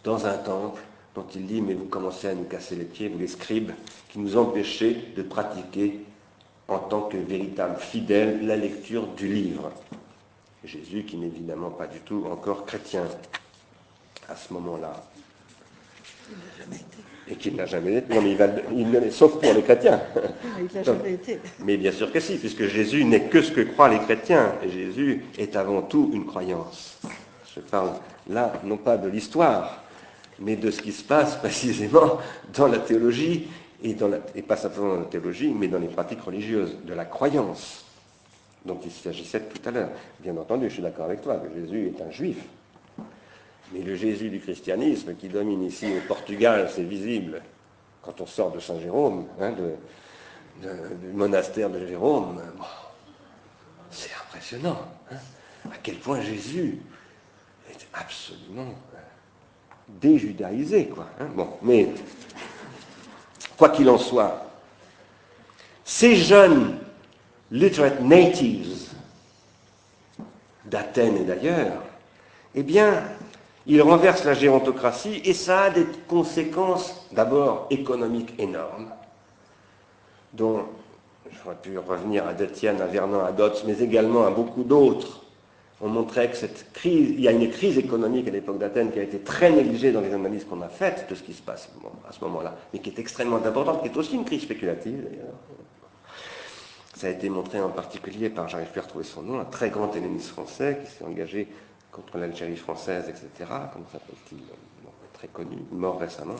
dans un temple dont il dit, mais vous commencez à nous casser les pieds, vous les scribes, qui nous empêchez de pratiquer en tant que véritable fidèle la lecture du livre. Jésus qui n'est évidemment pas du tout encore chrétien à ce moment-là et qu'il n'a jamais été. Non, mais il va, il, sauf pour les chrétiens. Il n'a jamais été. Mais bien sûr que si, puisque Jésus n'est que ce que croient les chrétiens. Et Jésus est avant tout une croyance. Je parle là, non pas de l'histoire, mais de ce qui se passe précisément dans la théologie, et, pas simplement dans la théologie, mais dans les pratiques religieuses, de la croyance dont il s'agissait tout à l'heure. Bien entendu, je suis d'accord avec toi, que Jésus est un juif, mais le Jésus du christianisme qui domine ici au Portugal, c'est visible quand on sort de Saint-Jérôme, hein, du monastère de Jérôme. c'est impressionnant. Hein, à quel point Jésus est absolument euh, déjudaïsé. Quoi, hein. bon, mais quoi qu'il en soit, ces jeunes literate natives d'Athènes et d'ailleurs, eh bien, il renverse la gérontocratie et ça a des conséquences d'abord économiques énormes, dont j'aurais pu revenir à Détienne, à Vernon, à Dotz, mais également à beaucoup d'autres. On montrait que cette crise, il y a une crise économique à l'époque d'Athènes qui a été très négligée dans les analyses qu'on a faites de ce qui se passe à ce moment-là, mais qui est extrêmement importante, qui est aussi une crise spéculative d'ailleurs. Ça a été montré en particulier par, j'arrive plus à retrouver son nom, un très grand helléniste français qui s'est engagé contre l'Algérie française, etc. Comment s'appelle-t-il Très connu, mort récemment.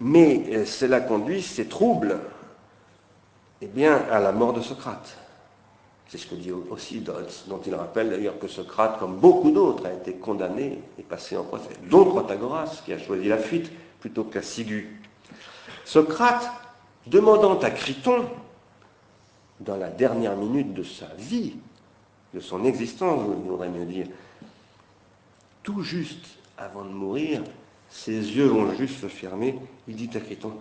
Mais euh, cela conduit ces troubles eh bien, à la mort de Socrate. C'est ce que dit aussi dont il rappelle d'ailleurs que Socrate, comme beaucoup d'autres, a été condamné et passé en procès, dont Protagoras, qui a choisi la fuite plutôt que la. Socrate, demandant à Criton, dans la dernière minute de sa vie, de son existence, il faudrait mieux dire, tout juste avant de mourir, ses yeux vont juste se fermer, il dit à Criton,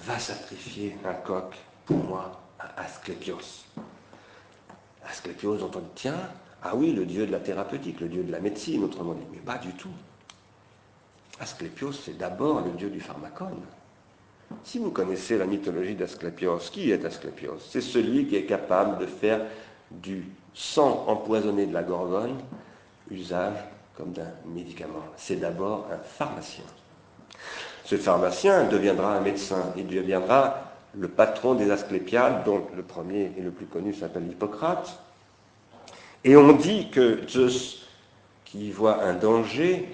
va sacrifier un coq pour moi à Asclépios. On dit, tiens, ah oui, le dieu de la thérapeutique, le dieu de la médecine, autrement dit, mais pas du tout. Asclépios, c'est d'abord le dieu du pharmacone. Si vous connaissez la mythologie d'Asclépios, qui est Asclépios C'est celui qui est capable de faire du sang empoisonné de la gorgone usage comme d'un médicament. C'est d'abord un pharmacien. Ce pharmacien deviendra un médecin, il deviendra le patron des Asclépiades, dont le premier et le plus connu s'appelle Hippocrate. Et on dit que Zeus, qui voit un danger,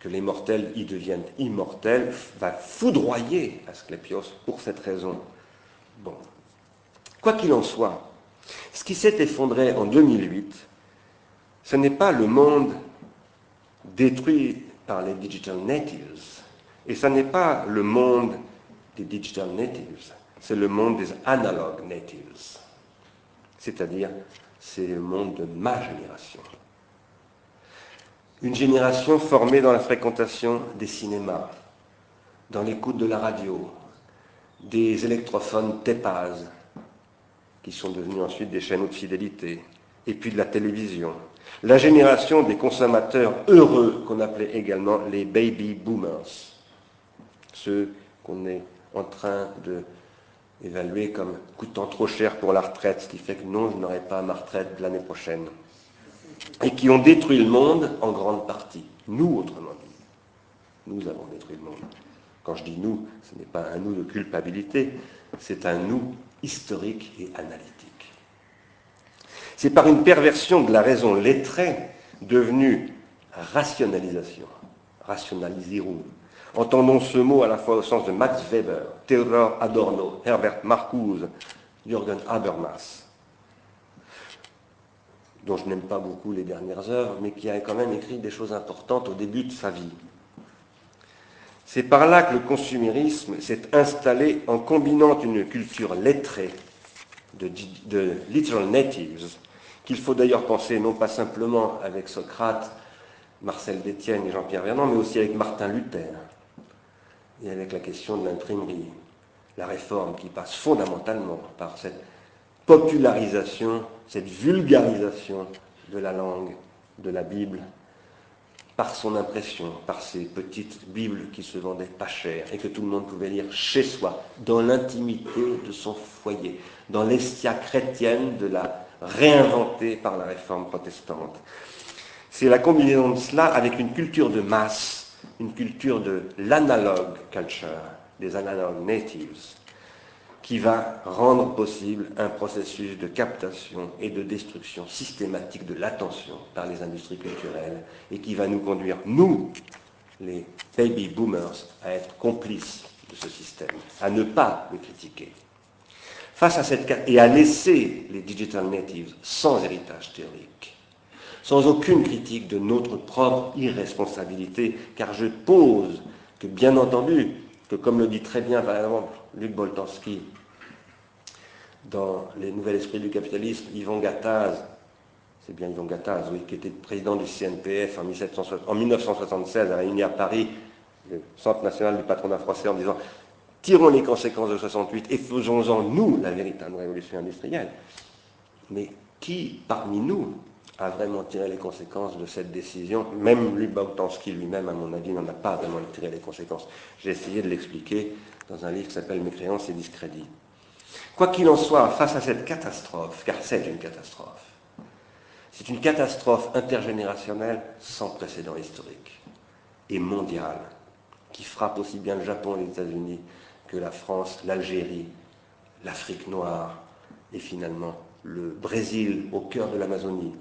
que les mortels y deviennent immortels, va foudroyer Asclépios pour cette raison. Bon. Quoi qu'il en soit, ce qui s'est effondré en 2008, ce n'est pas le monde détruit par les digital natives, et ce n'est pas le monde des digital natives, c'est le monde des analog natives, c'est-à-dire c'est le monde de ma génération. Une génération formée dans la fréquentation des cinémas, dans l'écoute de la radio, des électrophones TEPAZ, qui sont devenus ensuite des chaînes de fidélité, et puis de la télévision. La génération des consommateurs heureux, qu'on appelait également les baby boomers, ceux qu'on est en train d'évaluer comme coûtant trop cher pour la retraite, ce qui fait que non, je n'aurai pas ma retraite l'année prochaine et qui ont détruit le monde en grande partie. Nous, autrement dit. Nous avons détruit le monde. Quand je dis nous, ce n'est pas un nous de culpabilité, c'est un nous historique et analytique. C'est par une perversion de la raison lettrée devenue rationalisation, rationalisierung. Entendons ce mot à la fois au sens de Max Weber, Theodor Adorno, Herbert Marcuse, Jürgen Habermas dont je n'aime pas beaucoup les dernières œuvres, mais qui a quand même écrit des choses importantes au début de sa vie. C'est par là que le consumérisme s'est installé en combinant une culture lettrée de, de literal natives, qu'il faut d'ailleurs penser non pas simplement avec Socrate, Marcel Détienne et Jean-Pierre Vernant, mais aussi avec Martin Luther, et avec la question de l'imprimerie, la réforme qui passe fondamentalement par cette popularisation, cette vulgarisation de la langue, de la Bible, par son impression, par ces petites Bibles qui se vendaient pas cher et que tout le monde pouvait lire chez soi, dans l'intimité de son foyer, dans l'estia chrétienne de la réinventée par la réforme protestante. C'est la combinaison de cela avec une culture de masse, une culture de l'analog culture, des analog natives, qui va rendre possible un processus de captation et de destruction systématique de l'attention par les industries culturelles et qui va nous conduire, nous, les baby boomers, à être complices de ce système, à ne pas le critiquer. Face à cette et à laisser les digital natives sans héritage théorique, sans aucune critique de notre propre irresponsabilité, car je pose que, bien entendu, que comme le dit très bien par exemple Luc Boltanski dans Les Nouveaux Esprits du Capitalisme, Yvon Gattaz, c'est bien Yvon Gattaz, qui était président du CNPF en, 1976, a réuni à Paris le Centre national du patronat français en disant tirons les conséquences de 68 et faisons-en nous la véritable révolution industrielle. Mais qui parmi nous a vraiment tiré les conséquences de cette décision Même Luc Boltanski lui-même, à mon avis, n'en a pas vraiment tiré les conséquences. J'ai essayé de l'expliquer dans un livre qui s'appelle Mes créances et discrédits. Quoi qu'il en soit, face à cette catastrophe, car c'est une catastrophe, c'est une catastrophe intergénérationnelle sans précédent historique et mondiale, qui frappe aussi bien le Japon et les États-Unis que la France, l'Algérie, l'Afrique noire et finalement le Brésil au cœur de l'Amazonie.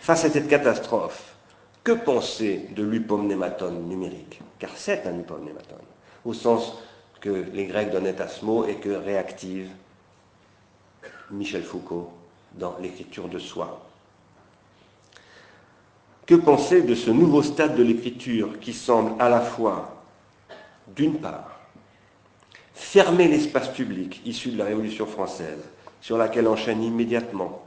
Face à cette catastrophe, que penser de l'upomnématone numérique? Car c'est un upomnématone, au sens que les Grecs donnaient à ce mot et que réactive Michel Foucault dans l'écriture de soi. Que penser de ce nouveau stade de l'écriture qui semble à la fois, d'une part, fermer l'espace public issu de la Révolution française, sur laquelle enchaîne immédiatement,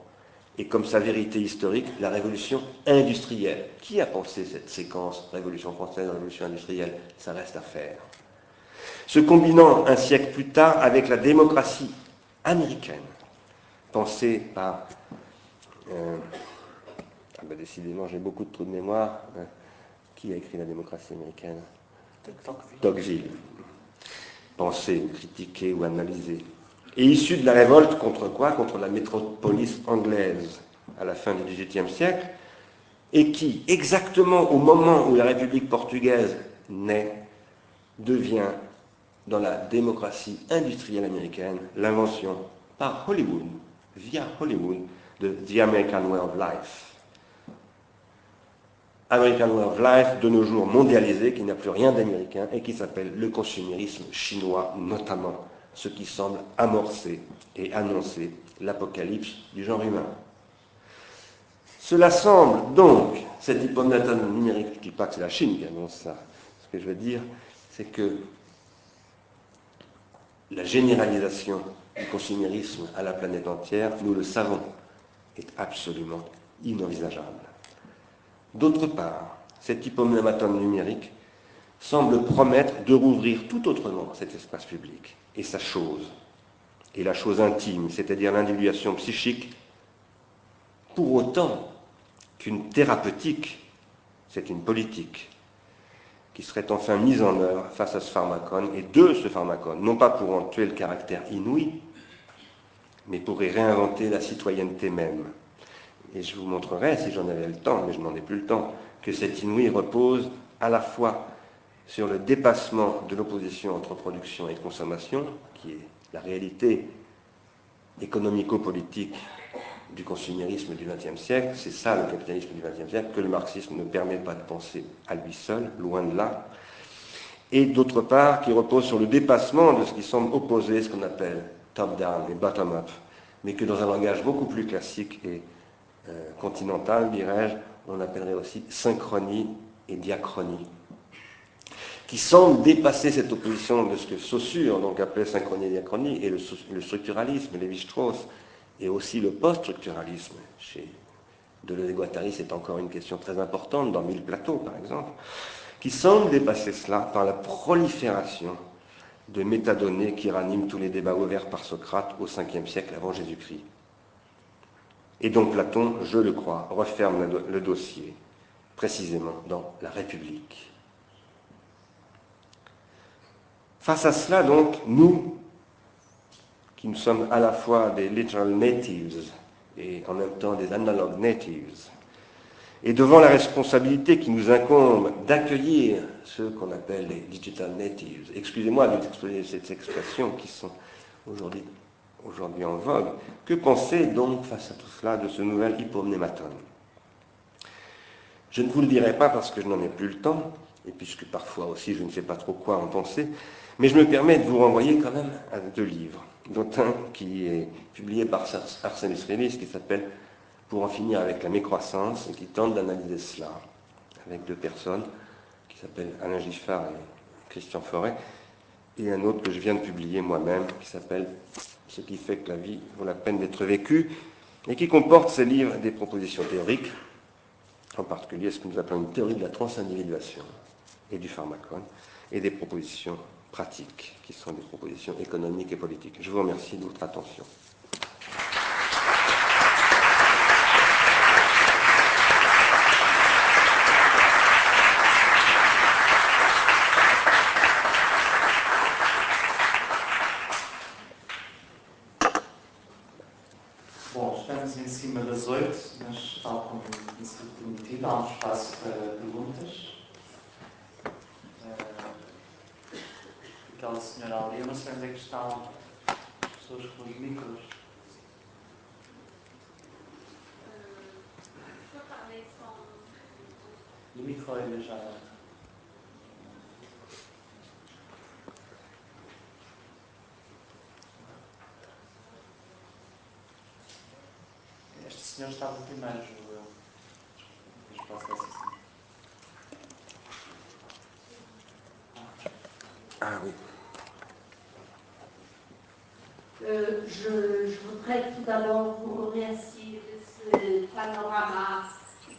et comme sa vérité historique, la révolution industrielle. Qui a pensé cette séquence Révolution française, Révolution industrielle? Ça reste à faire. Se combinant un siècle plus tard avec la démocratie américaine, pensée par euh, ah ben, décidément, j'ai beaucoup de trous de mémoire. Hein. Qui a écrit La démocratie américaine? Tocqueville. Pensé ou critiqué ou analysé. Et issu de la révolte contre quoi? Contre la métropolis anglaise à la fin du XVIIIe siècle, et qui, exactement au moment où la République portugaise naît, devient, dans la démocratie industrielle américaine, l'invention par Hollywood, via Hollywood, de The American Way of Life. American Way of Life, de nos jours mondialisé, qui n'a plus rien d'américain et qui s'appelle le consumérisme chinois notamment, ce qui semble amorcer et annoncer l'apocalypse du genre humain. Cela semble donc, cette hypomnatone numérique, je ne dis pas que c'est la Chine qui annonce ça, ce que je veux dire, c'est que la généralisation du consumérisme à la planète entière, nous le savons, est absolument inenvisageable. D'autre part, cet hypomnématone numérique semble promettre de rouvrir tout autrement cet espace public et sa chose, et la chose intime, c'est-à-dire l'individuation psychique, pour autant qu'une thérapeutique, c'est une politique, qui serait enfin mise en œuvre face à ce pharmacone et de ce pharmacone, non pas pour en tuer le caractère inouï, mais pour y réinventer la citoyenneté même. Et je vous montrerai, si j'en avais le temps, mais je n'en ai plus le temps, que cette inouïe repose à la fois sur le dépassement de l'opposition entre production et consommation, qui est la réalité économico-politique du consumérisme du XXe siècle, c'est ça le capitalisme du XXe siècle, que le marxisme ne permet pas de penser à lui seul, loin de là, et d'autre part qui repose sur le dépassement de ce qui semble opposer ce qu'on appelle top-down et bottom-up, mais que dans un langage beaucoup plus classique et euh, continentale, dirais-je, on appellerait aussi synchronie et diachronie, qui semble dépasser cette opposition de ce que Saussure donc appelait synchronie et diachronie, et le, structuralisme, Lévi-Strauss, et aussi le post-structuralisme. Chez Deleuze-Guattari, c'est encore une question très importante, dans Mille plateaux par exemple, qui semble dépasser cela par la prolifération de métadonnées qui raniment tous les débats ouverts par Socrate au 5e siècle avant Jésus-Christ. Et donc Platon, je le crois, referme le dossier précisément dans la République. Face à cela, donc, nous, qui nous sommes à la fois des literal natives et en même temps des analog natives, et devant la responsabilité qui nous incombe d'accueillir ceux qu'on appelle les digital natives, excusez-moi d'utiliser cette expression qui sont aujourd'hui en vogue. Que penser donc face à tout cela de ce nouvel hypomnématone Je ne vous le dirai pas parce que je n'en ai plus le temps, et puisque parfois aussi je ne sais pas trop quoi en penser, mais je me permets de vous renvoyer quand même à deux livres, dont un qui est publié par Arsène Israélis, qui s'appelle Pour en finir avec la mécroissance, et qui tente d'analyser cela avec deux personnes, qui s'appellent Alain Giffard et Christian Forêt, et un autre que je viens de publier moi-même, qui s'appelle ce qui fait que la vie vaut la peine d'être vécue, et qui comporte ces livres des propositions théoriques, en particulier ce que nous appelons une théorie de la transindividuation et du pharmacone, et des propositions pratiques, qui sont des propositions économiques et politiques. Je vous remercie de votre attention. Ah oui. Euh, je, je voudrais tout d'abord vous remercier de ce panorama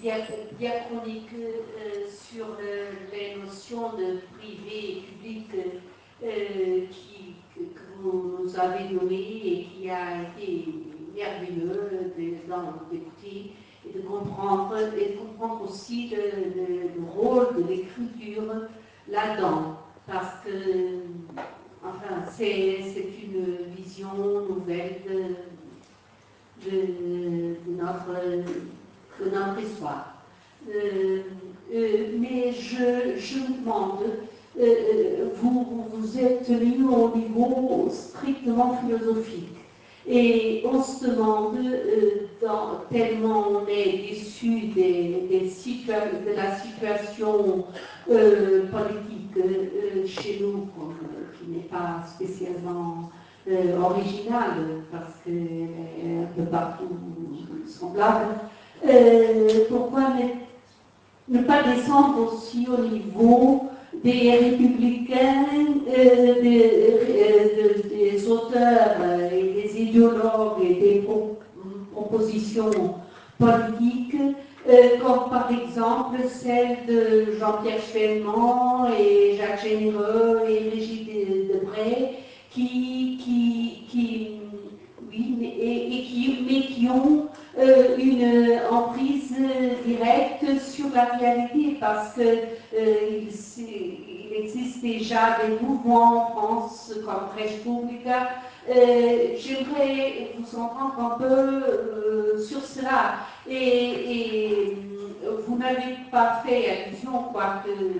dia- diachronique euh, sur le- les notions de privé et public euh, qui, que, que vous nous avez nommées et qui a été merveilleux de- d'en- d'écouter et de comprendre, et de comprendre aussi le, le- le rôle de l'écriture là-dedans. Parce que Enfin, c'est une vision nouvelle de, notre, notre histoire. Euh, euh, mais je, je me demande, euh, vous, vous êtes tenu au niveau strictement philosophique. Et on se demande, euh, tellement on est situa- de la situation euh, politique euh, chez nous, qui n'est pas spécialement originale, parce qu'elle est un peu partout semblable. Pourquoi ne, pas descendre aussi au niveau des républicains, des, de- des auteurs et des idéologues et des pro- propositions politiques, euh, comme par exemple celle de Jean-Pierre Chevènement et Jacques Généreux et Brigitte Debray, qui, qui, qui, oui, et, qui, mais qui ont euh, une emprise directe sur la réalité parce que euh, il, existe déjà des mouvements en France comme Respublica. Euh, J'aimerais vous entendre un peu euh, sur cela. Et, euh, vous n'avez pas fait allusion, quoique euh,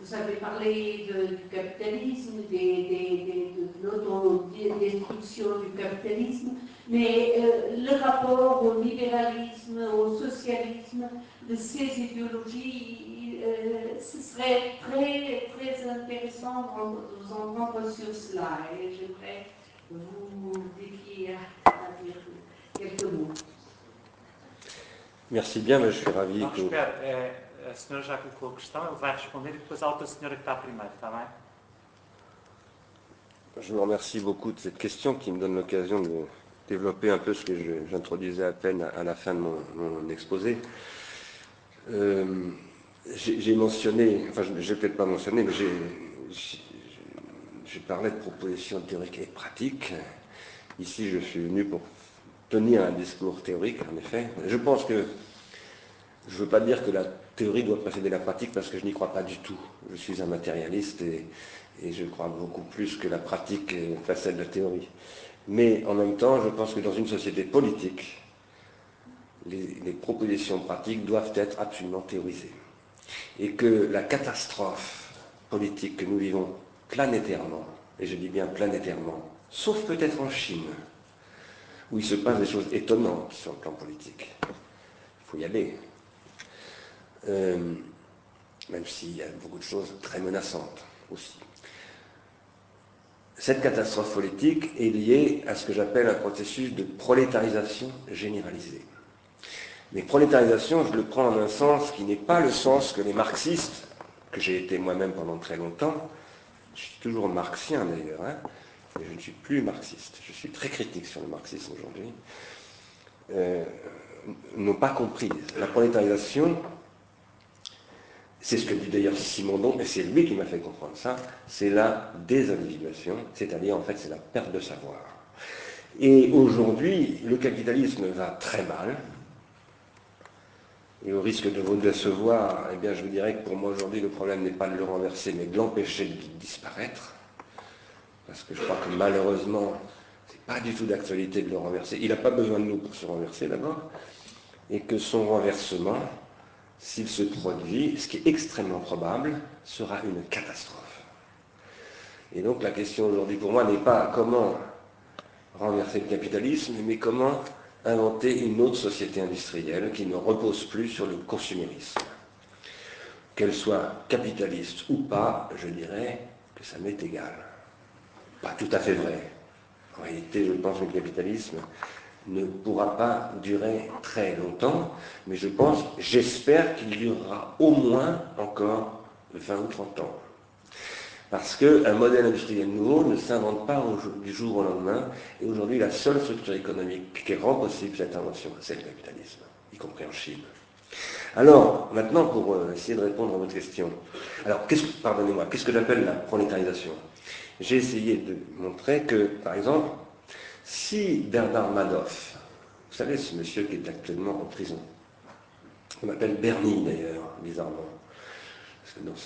vous avez parlé du capitalisme, de l'autodestruction du capitalisme, mais euh, le rapport au libéralisme, au socialisme, de ces idéologies, euh, ce serait très, très intéressant de vous entendre sur cela. Et j'aimerais vous défier à dire quelques mots. Merci bien, mais je suis ravi que... é, a senhora já colocou a questão, ele vai responder e depois a outra senhora que está primeiro, está bem? Je vous remercie beaucoup de cette question qui me donne l'occasion de développer un peu ce que j'introduisais à peine à, à la fin de mon, mon exposé. Euh, j'ai mentionné, enfin je n'ai peut-être pas mentionné, mais j'ai parlé de propositions théoriques et pratiques. Ici, je suis venu pour tenir un discours théorique, en effet. Je pense que je ne veux pas dire que la théorie doit précéder la pratique parce que je n'y crois pas du tout. Je suis un matérialiste et, je crois beaucoup plus que la pratique euh, précède la théorie. Mais en même temps, je pense que dans une société politique, les propositions pratiques doivent être absolument théorisées. Et que la catastrophe politique que nous vivons planétairement, et je dis bien planétairement, sauf peut-être en Chine, où il se passe des choses étonnantes sur le plan politique. Il faut y aller. Euh, même s'il y a beaucoup de choses très menaçantes aussi. Cette catastrophe politique est liée à ce que j'appelle un processus de prolétarisation généralisée. Mais prolétarisation, je le prends en un sens qui n'est pas le sens que les marxistes, que j'ai été moi-même pendant très longtemps, je suis toujours marxien d'ailleurs, hein, mais je ne suis plus marxiste, je suis très critique sur le marxisme aujourd'hui, euh, n'ont pas compris. La prolétarisation, c'est ce que dit d'ailleurs Simondon, et c'est lui qui m'a fait comprendre ça, c'est la désindividuation, c'est-à-dire en fait c'est la perte de savoir. Et aujourd'hui, le capitalisme va très mal, et au risque de vous décevoir, eh bien je vous dirais que pour moi aujourd'hui le problème n'est pas de le renverser, mais de l'empêcher de disparaître, parce que je crois que malheureusement, c'est pas du tout d'actualité de le renverser. Il n'a pas besoin de nous pour se renverser d'abord, et que son renversement, s'il se produit, ce qui est extrêmement probable, sera une catastrophe. Et donc la question aujourd'hui pour moi n'est pas comment renverser le capitalisme, mais comment inventer une autre société industrielle qui ne repose plus sur le consumérisme. qu'elle soit capitaliste ou pas, je dirais que ça m'est égal. Pas tout à fait vrai. En réalité, je pense que le capitalisme ne pourra pas durer très longtemps, mais je pense, j'espère qu'il durera au moins encore 20 ou 30 ans. Parce qu'un modèle industriel nouveau ne s'invente pas du jour au lendemain, et aujourd'hui la seule structure économique qui rend possible cette invention, c'est le capitalisme, y compris en Chine. Alors, maintenant, pour euh, essayer de répondre à votre question. Alors, qu'est-ce que, pardonnez-moi, qu'est-ce que j'appelle la prolétarisation? J'ai essayé de montrer que, par exemple, si Bernard Madoff, vous savez, ce monsieur qui est actuellement en prison, on m'appelle Bernie d'ailleurs, bizarrement, parce que dans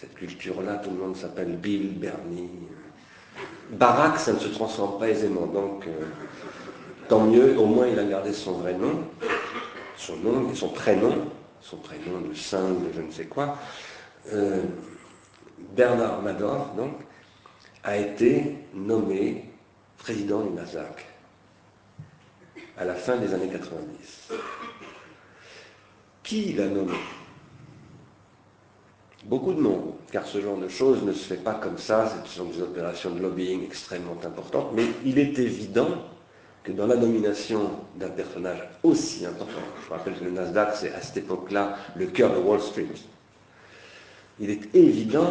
cette culture-là, tout le monde s'appelle Bill, Bernie. Barack, ça ne se transforme pas aisément, donc euh, tant mieux, au moins il a gardé son vrai nom son nom son prénom, son prénom de saint, de je ne sais quoi, euh, Bernard Madoff, donc, a été nommé président du Nasdaq à la fin des années 90. Qui l'a nommé? Beaucoup de monde, car ce genre de choses ne se fait pas comme ça, ce sont des opérations de lobbying extrêmement importantes, mais il est évident que dans la nomination d'un personnage aussi important, je rappelle que le Nasdaq, c'est à cette époque-là le cœur de Wall Street, il est évident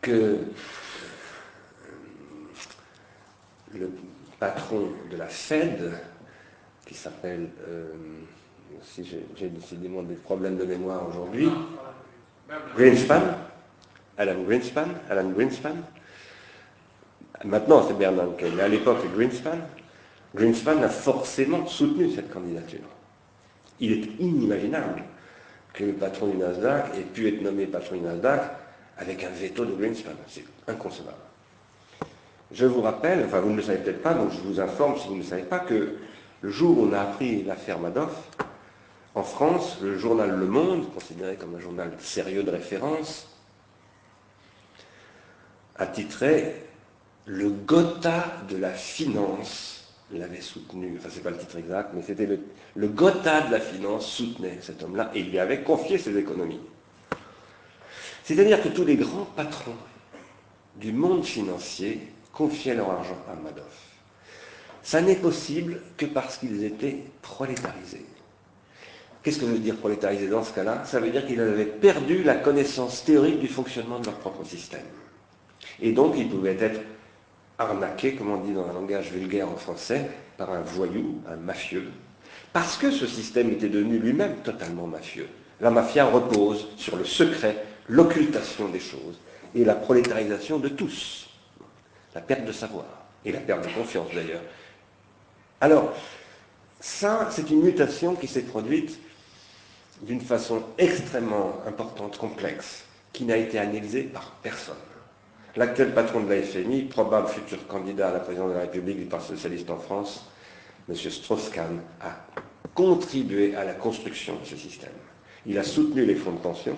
que le patron de la Fed, qui s'appelle, euh, si j'ai décidément des problèmes de mémoire aujourd'hui, Greenspan, Alan Greenspan, Alan Greenspan, maintenant c'est Bernanke, mais à l'époque c'est Greenspan, Greenspan a forcément soutenu cette candidature. Il est inimaginable que le patron du Nasdaq ait pu être nommé patron du Nasdaq avec un veto de Greenspan. C'est inconcevable. Je vous rappelle, enfin vous ne le savez peut-être pas, donc je vous informe si vous ne le savez pas, que le jour où on a appris l'affaire Madoff, en France, le journal Le Monde, considéré comme un journal sérieux de référence, a titré Le Gotha de la finance l'avait soutenu, enfin c'est pas le titre exact, mais c'était le, le Gotha de la finance soutenait cet homme-là et lui avait confié ses économies. C'est-à-dire que tous les grands patrons du monde financier confiaient leur argent à Madoff. Ça n'est possible que parce qu'ils étaient prolétarisés. Qu'est-ce que veut dire prolétarisé dans ce cas-là? Ça veut dire qu'ils avaient perdu la connaissance théorique du fonctionnement de leur propre système. Et donc ils pouvaient être arnaqué, comme on dit dans un langage vulgaire en français, par un voyou, un mafieux, parce que ce système était devenu lui-même totalement mafieux. La mafia repose sur le secret, l'occultation des choses et la prolétarisation de tous. La perte de savoir et la perte de confiance d'ailleurs. Alors, ça, c'est une mutation qui s'est produite d'une façon extrêmement importante, complexe, qui n'a été analysée par personne. L'actuel patron de la FMI, probable futur candidat à la présidence de la République du Parti socialiste en France, M. Strauss-Kahn, a contribué à la construction de ce système. Il a soutenu les fonds de pension,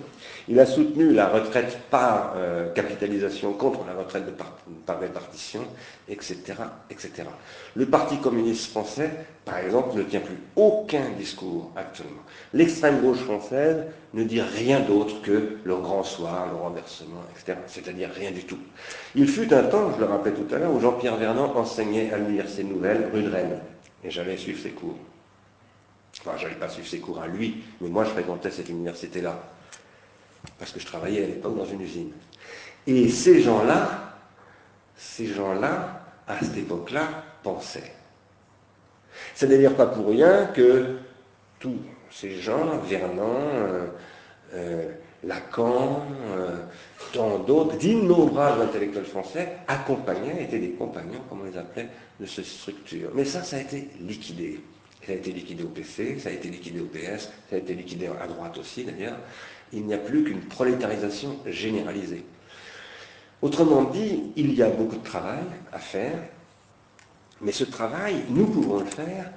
il a soutenu la retraite par euh, capitalisation contre la retraite par, répartition, etc., etc. Le Parti communiste français, par exemple, ne tient plus aucun discours actuellement. L'extrême gauche française ne dit rien d'autre que le grand soir, le renversement, etc., c'est-à-dire rien du tout. Il fut un temps, je le rappelais tout à l'heure, où Jean-Pierre Vernant enseignait à l'Université Nouvelle, rue de Rennes, et j'allais suivre ses cours. Enfin, je n'allais pas suivre ses cours à lui, mais moi je fréquentais cette université-là. Parce que je travaillais à l'époque dans une usine. Et ces gens-là, ces gens-là, à cette époque-là, pensaient. N'est dire pas pour rien que tous ces gens, Vernon, euh, euh, Lacan, euh, tant d'autres, d'innombrables intellectuels français, accompagnaient, étaient des compagnons, comme on les appelait, de cette structure. Mais ça, ça a été liquidé. Ça a été liquidé au PC, ça a été liquidé au PS, ça a été liquidé à droite aussi d'ailleurs. Il n'y a plus qu'une prolétarisation généralisée. Autrement dit, il y a beaucoup de travail à faire, mais ce travail, nous pouvons le faire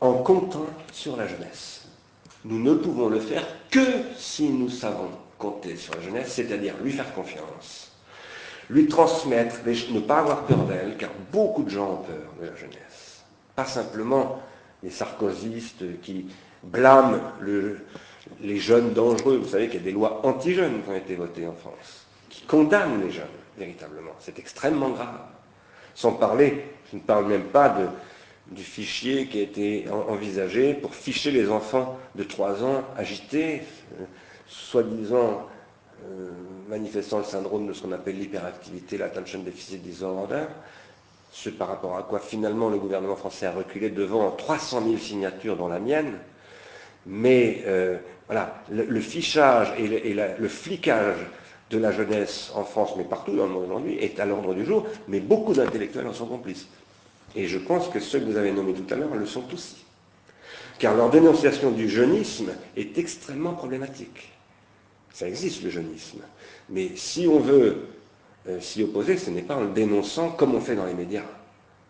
en comptant sur la jeunesse. Nous ne pouvons le faire que si nous savons compter sur la jeunesse, c'est-à-dire lui faire confiance, lui transmettre, ne pas avoir peur d'elle, car beaucoup de gens ont peur de la jeunesse. Pas simplement les sarkozystes qui blâment les jeunes dangereux. Vous savez qu'il y a des lois anti-jeunes qui ont été votées en France, qui condamnent les jeunes, véritablement. C'est extrêmement grave. Sans parler, je ne parle même pas du fichier qui a été envisagé pour ficher les enfants de 3 ans agités, euh, soi-disant euh, manifestant le syndrome de ce qu'on appelle l'hyperactivité, l'attention deficit disorder, ce par rapport à quoi finalement le gouvernement français a reculé devant 300 000 signatures dans la mienne. Mais euh, voilà, le, fichage et, le, flicage de la jeunesse en France, mais partout dans le monde aujourd'hui, est à l'ordre du jour, mais beaucoup d'intellectuels en sont complices. Et je pense que ceux que vous avez nommés tout à l'heure le sont aussi. Car leur dénonciation du jeunisme est extrêmement problématique. Ça existe le jeunisme. Mais si on veut euh, s'y opposer, ce n'est pas en le dénonçant comme on fait dans les médias.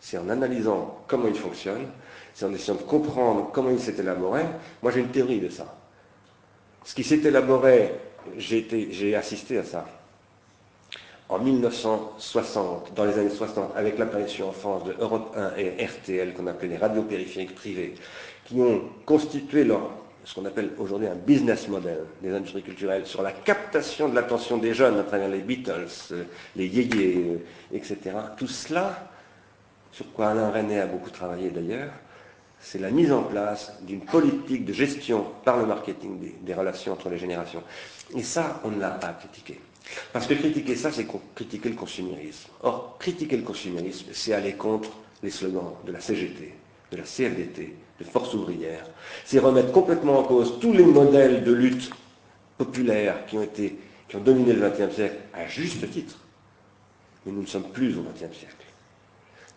C'est en analysant comment il fonctionne, c'est en essayant de comprendre comment il s'est élaboré. Moi j'ai une théorie de ça. Ce qui s'est élaboré, j'ai assisté à ça. En 1960, dans les années 60, avec l'apparition en France de Europe 1 et RTL, qu'on appelait les radios périphériques privées, qui ont constitué leur, ce qu'on appelle aujourd'hui un business model des industries culturelles, sur la captation de l'attention des jeunes à travers les Beatles, les yéyés, etc. Tout cela, sur quoi Alain René a beaucoup travaillé d'ailleurs, c'est la mise en place d'une politique de gestion par le marketing des, relations entre les générations. Et ça, on ne l'a pas critiqué. Parce que critiquer ça, c'est critiquer le consumérisme. Or, critiquer le consumérisme, c'est aller contre les slogans de la CGT, de la CFDT, de Force ouvrière. C'est remettre complètement en cause tous les modèles de lutte populaire qui ont, été, qui ont dominé le XXe siècle à juste titre. Mais nous ne sommes plus au XXe siècle.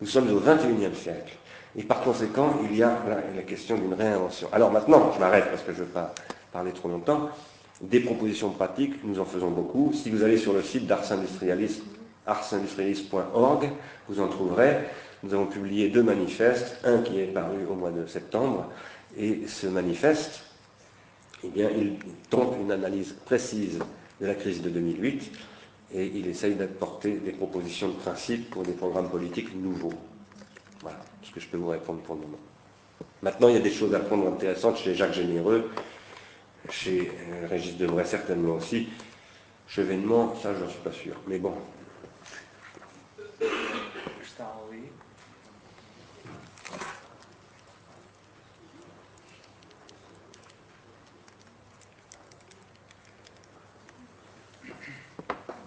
Nous sommes au XXIe siècle. Et par conséquent, il y a la question d'une réinvention. Alors maintenant, je m'arrête parce que je ne veux pas parler trop longtemps. Des propositions pratiques, nous en faisons beaucoup. Si vous allez sur le site d'Ars vous en trouverez. Nous avons publié deux manifestes, un qui est paru au mois de septembre, et ce manifeste, eh bien, il tente une analyse précise de la crise de 2008 et il essaye d'apporter des propositions de principe pour des programmes politiques nouveaux. Voilà ce que je peux vous répondre pour le moment. Maintenant, il y a des choses à prendre intéressantes chez Jacques Généreux, chez euh, Régis Debray certainement aussi. Chevènement, ça, je n'en suis pas sûr. Mais bon,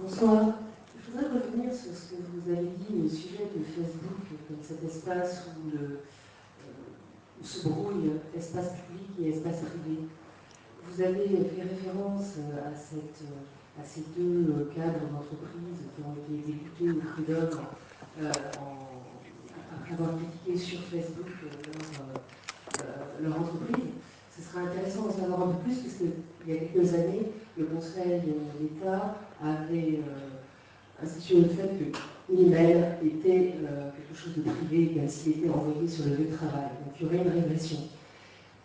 Bonsoir. Je voudrais revenir sur ce que vous avez dit au sujet de Facebook, comme cet espace où, euh, se brouille espace public et espace privé. Vous avez fait référence à, cette, à ces deux cadres d'entreprise qui ont été exécutés au prud'homme euh, après avoir critiqué sur Facebook euh, leur entreprise. Ce sera intéressant d'en savoir un peu plus, parce qu'il y a quelques années, le Conseil d'État avait euh, institué le fait que l'email était euh, quelque chose de privé, même s'il était envoyé sur le lieu de travail. Donc il y aurait une régression.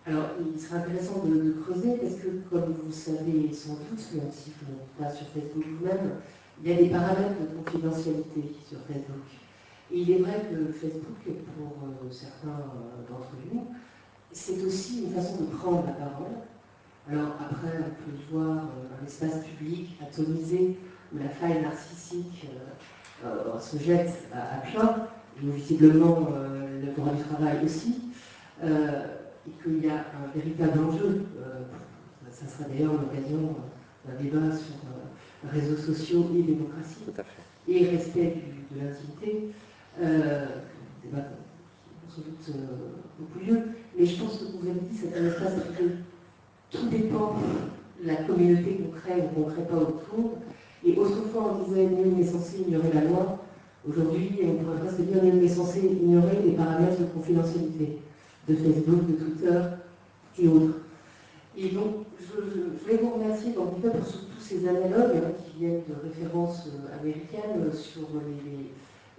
Alors, il sera intéressant de, creuser parce que, comme vous savez sans doute, même si vous n'êtes pas sur Facebook vous-même, il y a des paramètres de confidentialité sur Facebook. Et il est vrai que Facebook, pour euh, certains d'entre nous, c'est aussi une façon de prendre la parole. Alors après, on peut voir euh, un espace public atomisé où la faille narcissique euh, euh, se jette à, plein, et visiblement le droit du travail aussi, et qu'il y a un véritable enjeu. ça sera d'ailleurs l'occasion d'un débat sur réseaux sociaux et démocratie, et respect de l'intimité. débat sans doute beaucoup lieu. Mais je pense que vous avez dit, c'est un espace que tout dépend de la communauté qu'on crée ou qu'on ne crée pas autour. Et autrefois, on disait nul n'est censé ignorer la loi. Aujourd'hui, on pourrait presque dire nul n'est censé ignorer les paramètres de confidentialité de Facebook, de Twitter et autres. Et donc, je, vais vous remercier pour tous ces analogues hein, qui viennent de références euh, américaines sur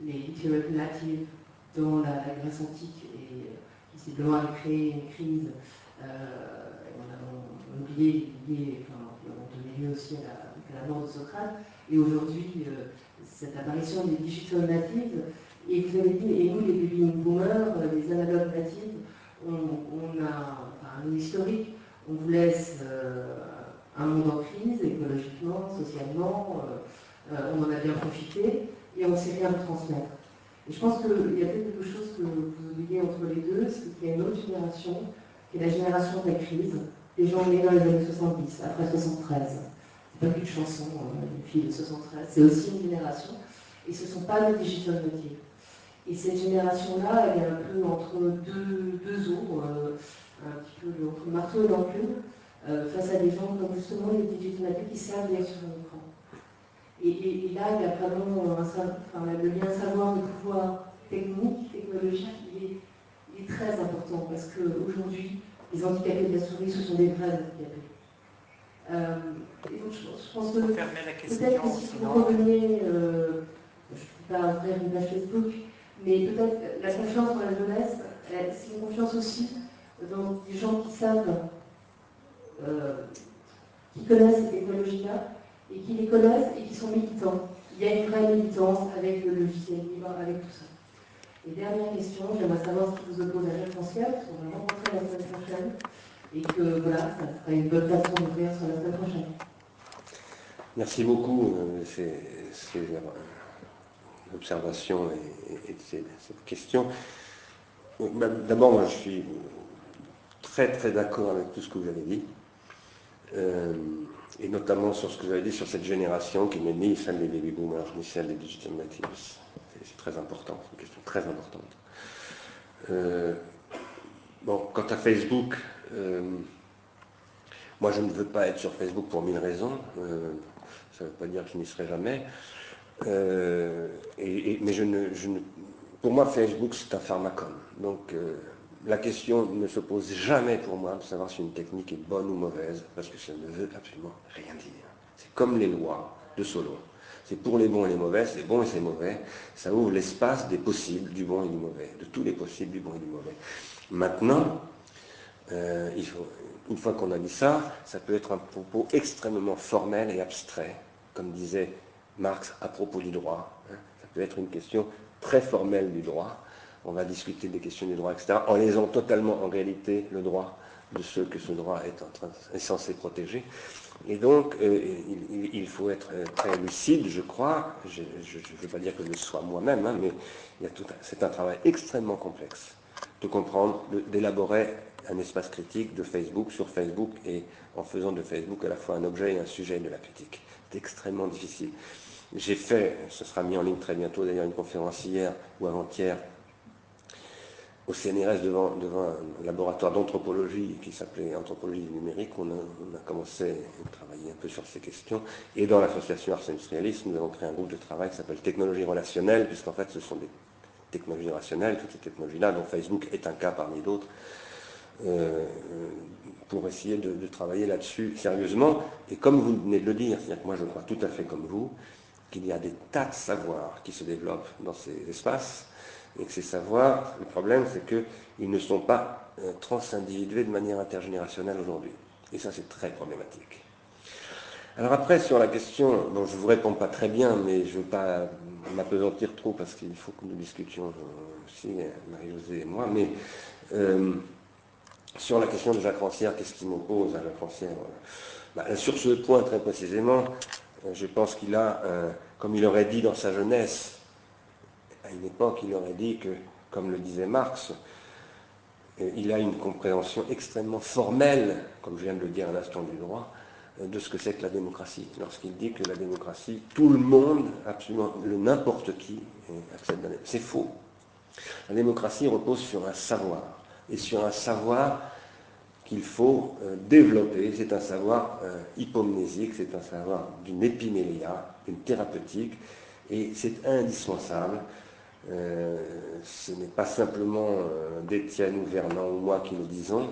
les, les, les dans la Grèce antique et visiblement a créé une crise. Euh, on a oublié, on donnait lieu aussi à la, mort de Socrate. Et aujourd'hui, euh, cette apparition des digital natives, et vous avez dit, et nous les baby boomers, les analogues natives, on, a un historique, on vous laisse euh, un monde en crise, écologiquement, socialement, euh, euh, on en a bien profité, et on ne sait rien transmettre. Et je pense qu'il y a peut-être quelque chose que vous oubliez entre les deux, c'est qu'il y a une autre génération, qui est la génération de la crise, des gens nés dans les années 70, après 73. C'est pas qu'une chanson, une fille de 73, c'est aussi une génération, et ce ne sont pas des digital. Et cette génération-là, elle est un peu entre deux, deux eaux, un petit peu entre marteau et l'enclume, euh, face à des gens comme justement les digital qui servent bien un. Et, là, il y a vraiment un, enfin, le lien savoir de pouvoir technique, technologique, il est, il est très important parce qu'aujourd'hui, les handicapés de la souris, ce sont des vrais handicapés. Euh, et donc, je, pense que peut-être que si vous reveniez, euh, je ne peux pas ouvrir une page Facebook, mais peut-être la confiance dans la jeunesse, c'est une confiance aussi dans des gens qui savent, euh, qui connaissent cette écologie-là, et qui les connaissent et qui sont militants. Il y a une vraie militance avec le logiciel libre, avec tout ça. Et dernière question, j'aimerais savoir ce qui vous oppose à Jacques Franciel, parce qu'on va rencontrer la semaine prochaine, et que voilà, ça sera une bonne façon d'ouvrir sur la semaine prochaine. Merci beaucoup. Euh, c'est l'observation et, et, cette question. Bah, d'abord, moi, je suis très très d'accord avec tout ce que vous avez dit, euh, et notamment sur ce que vous avez dit sur cette génération qui n'est ni celle des baby boomers ni celle des digital natives. C'est très important, c'est une question très importante. Euh, bon, quant à Facebook, euh, moi je ne veux pas être sur Facebook pour mille raisons. ça ne veut pas dire que je n'y serai jamais. Et, mais je ne, je ne, pour moi, Facebook, c'est un pharmacone. Donc, la question ne se pose jamais pour moi de savoir si une technique est bonne ou mauvaise, parce que ça ne veut absolument rien dire. C'est comme les lois de Solon. C'est pour les bons et les mauvais, c'est bon et c'est mauvais. Ça ouvre l'espace des possibles, du bon et du mauvais, de tous les possibles, du bon et du mauvais. Maintenant, euh, une fois qu'on a dit ça, ça peut être un propos extrêmement formel et abstrait, comme disait Marx à propos du droit. Hein. Ça peut être une question très formelle du droit, on va discuter des questions du droit, etc., en laissant totalement en réalité le droit de ceux que ce droit est, en train, est censé protéger. Et donc, euh, il, faut être euh, très lucide, je crois. Je ne veux pas dire que je le sois moi-même, hein, mais c'est un travail extrêmement complexe de comprendre, d'élaborer un espace critique de Facebook sur Facebook et en faisant de Facebook à la fois un objet et un sujet de la critique. C'est extrêmement difficile. J'ai fait, ce sera mis en ligne très bientôt d'ailleurs, une conférence hier ou avant-hier au CNRS devant, un laboratoire d'anthropologie qui s'appelait Anthropologie numérique, on a, commencé à travailler un peu sur ces questions. Et dans l'association Ars nous avons créé un groupe de travail qui s'appelle Technologie relationnelle, puisqu'en fait ce sont des technologies rationnelles, toutes ces technologies-là, dont Facebook est un cas parmi d'autres, euh, pour essayer de travailler là-dessus sérieusement. Et comme vous venez de le dire, c'est-à-dire que moi je crois tout à fait comme vous, qu'il y a des tas de savoirs qui se développent dans ces espaces, et que ces savoirs, le problème, c'est qu'ils ne sont pas euh, transindividués de manière intergénérationnelle aujourd'hui. Et ça, c'est très problématique. Alors après, sur la question, bon, je ne vous réponds pas très bien, mais je ne veux pas m'apesantir trop parce qu'il faut que nous discutions euh, aussi, Marie-Josée et moi, mais euh, sur la question de Jacques Rancière, qu'est-ce qui m'oppose à Jacques Rancière bah, Sur ce point très précisément, je pense qu'il a, comme il aurait dit dans sa jeunesse, à une époque, il aurait dit que, comme le disait Marx, euh, il a une compréhension extrêmement formelle, comme je viens de le dire à l'instant du droit, euh, de ce que c'est que la démocratie. Lorsqu'il dit que la démocratie, tout le monde, absolument le n'importe qui, à la C'est faux. La démocratie repose sur un savoir, et sur un savoir qu'il faut euh, développer. C'est un savoir hypomnésique, c'est un savoir d'une épimélia, d'une thérapeutique, et c'est indispensable ce n'est pas simplement euh, d'Étienne ou Vernon ou moi qui le disons,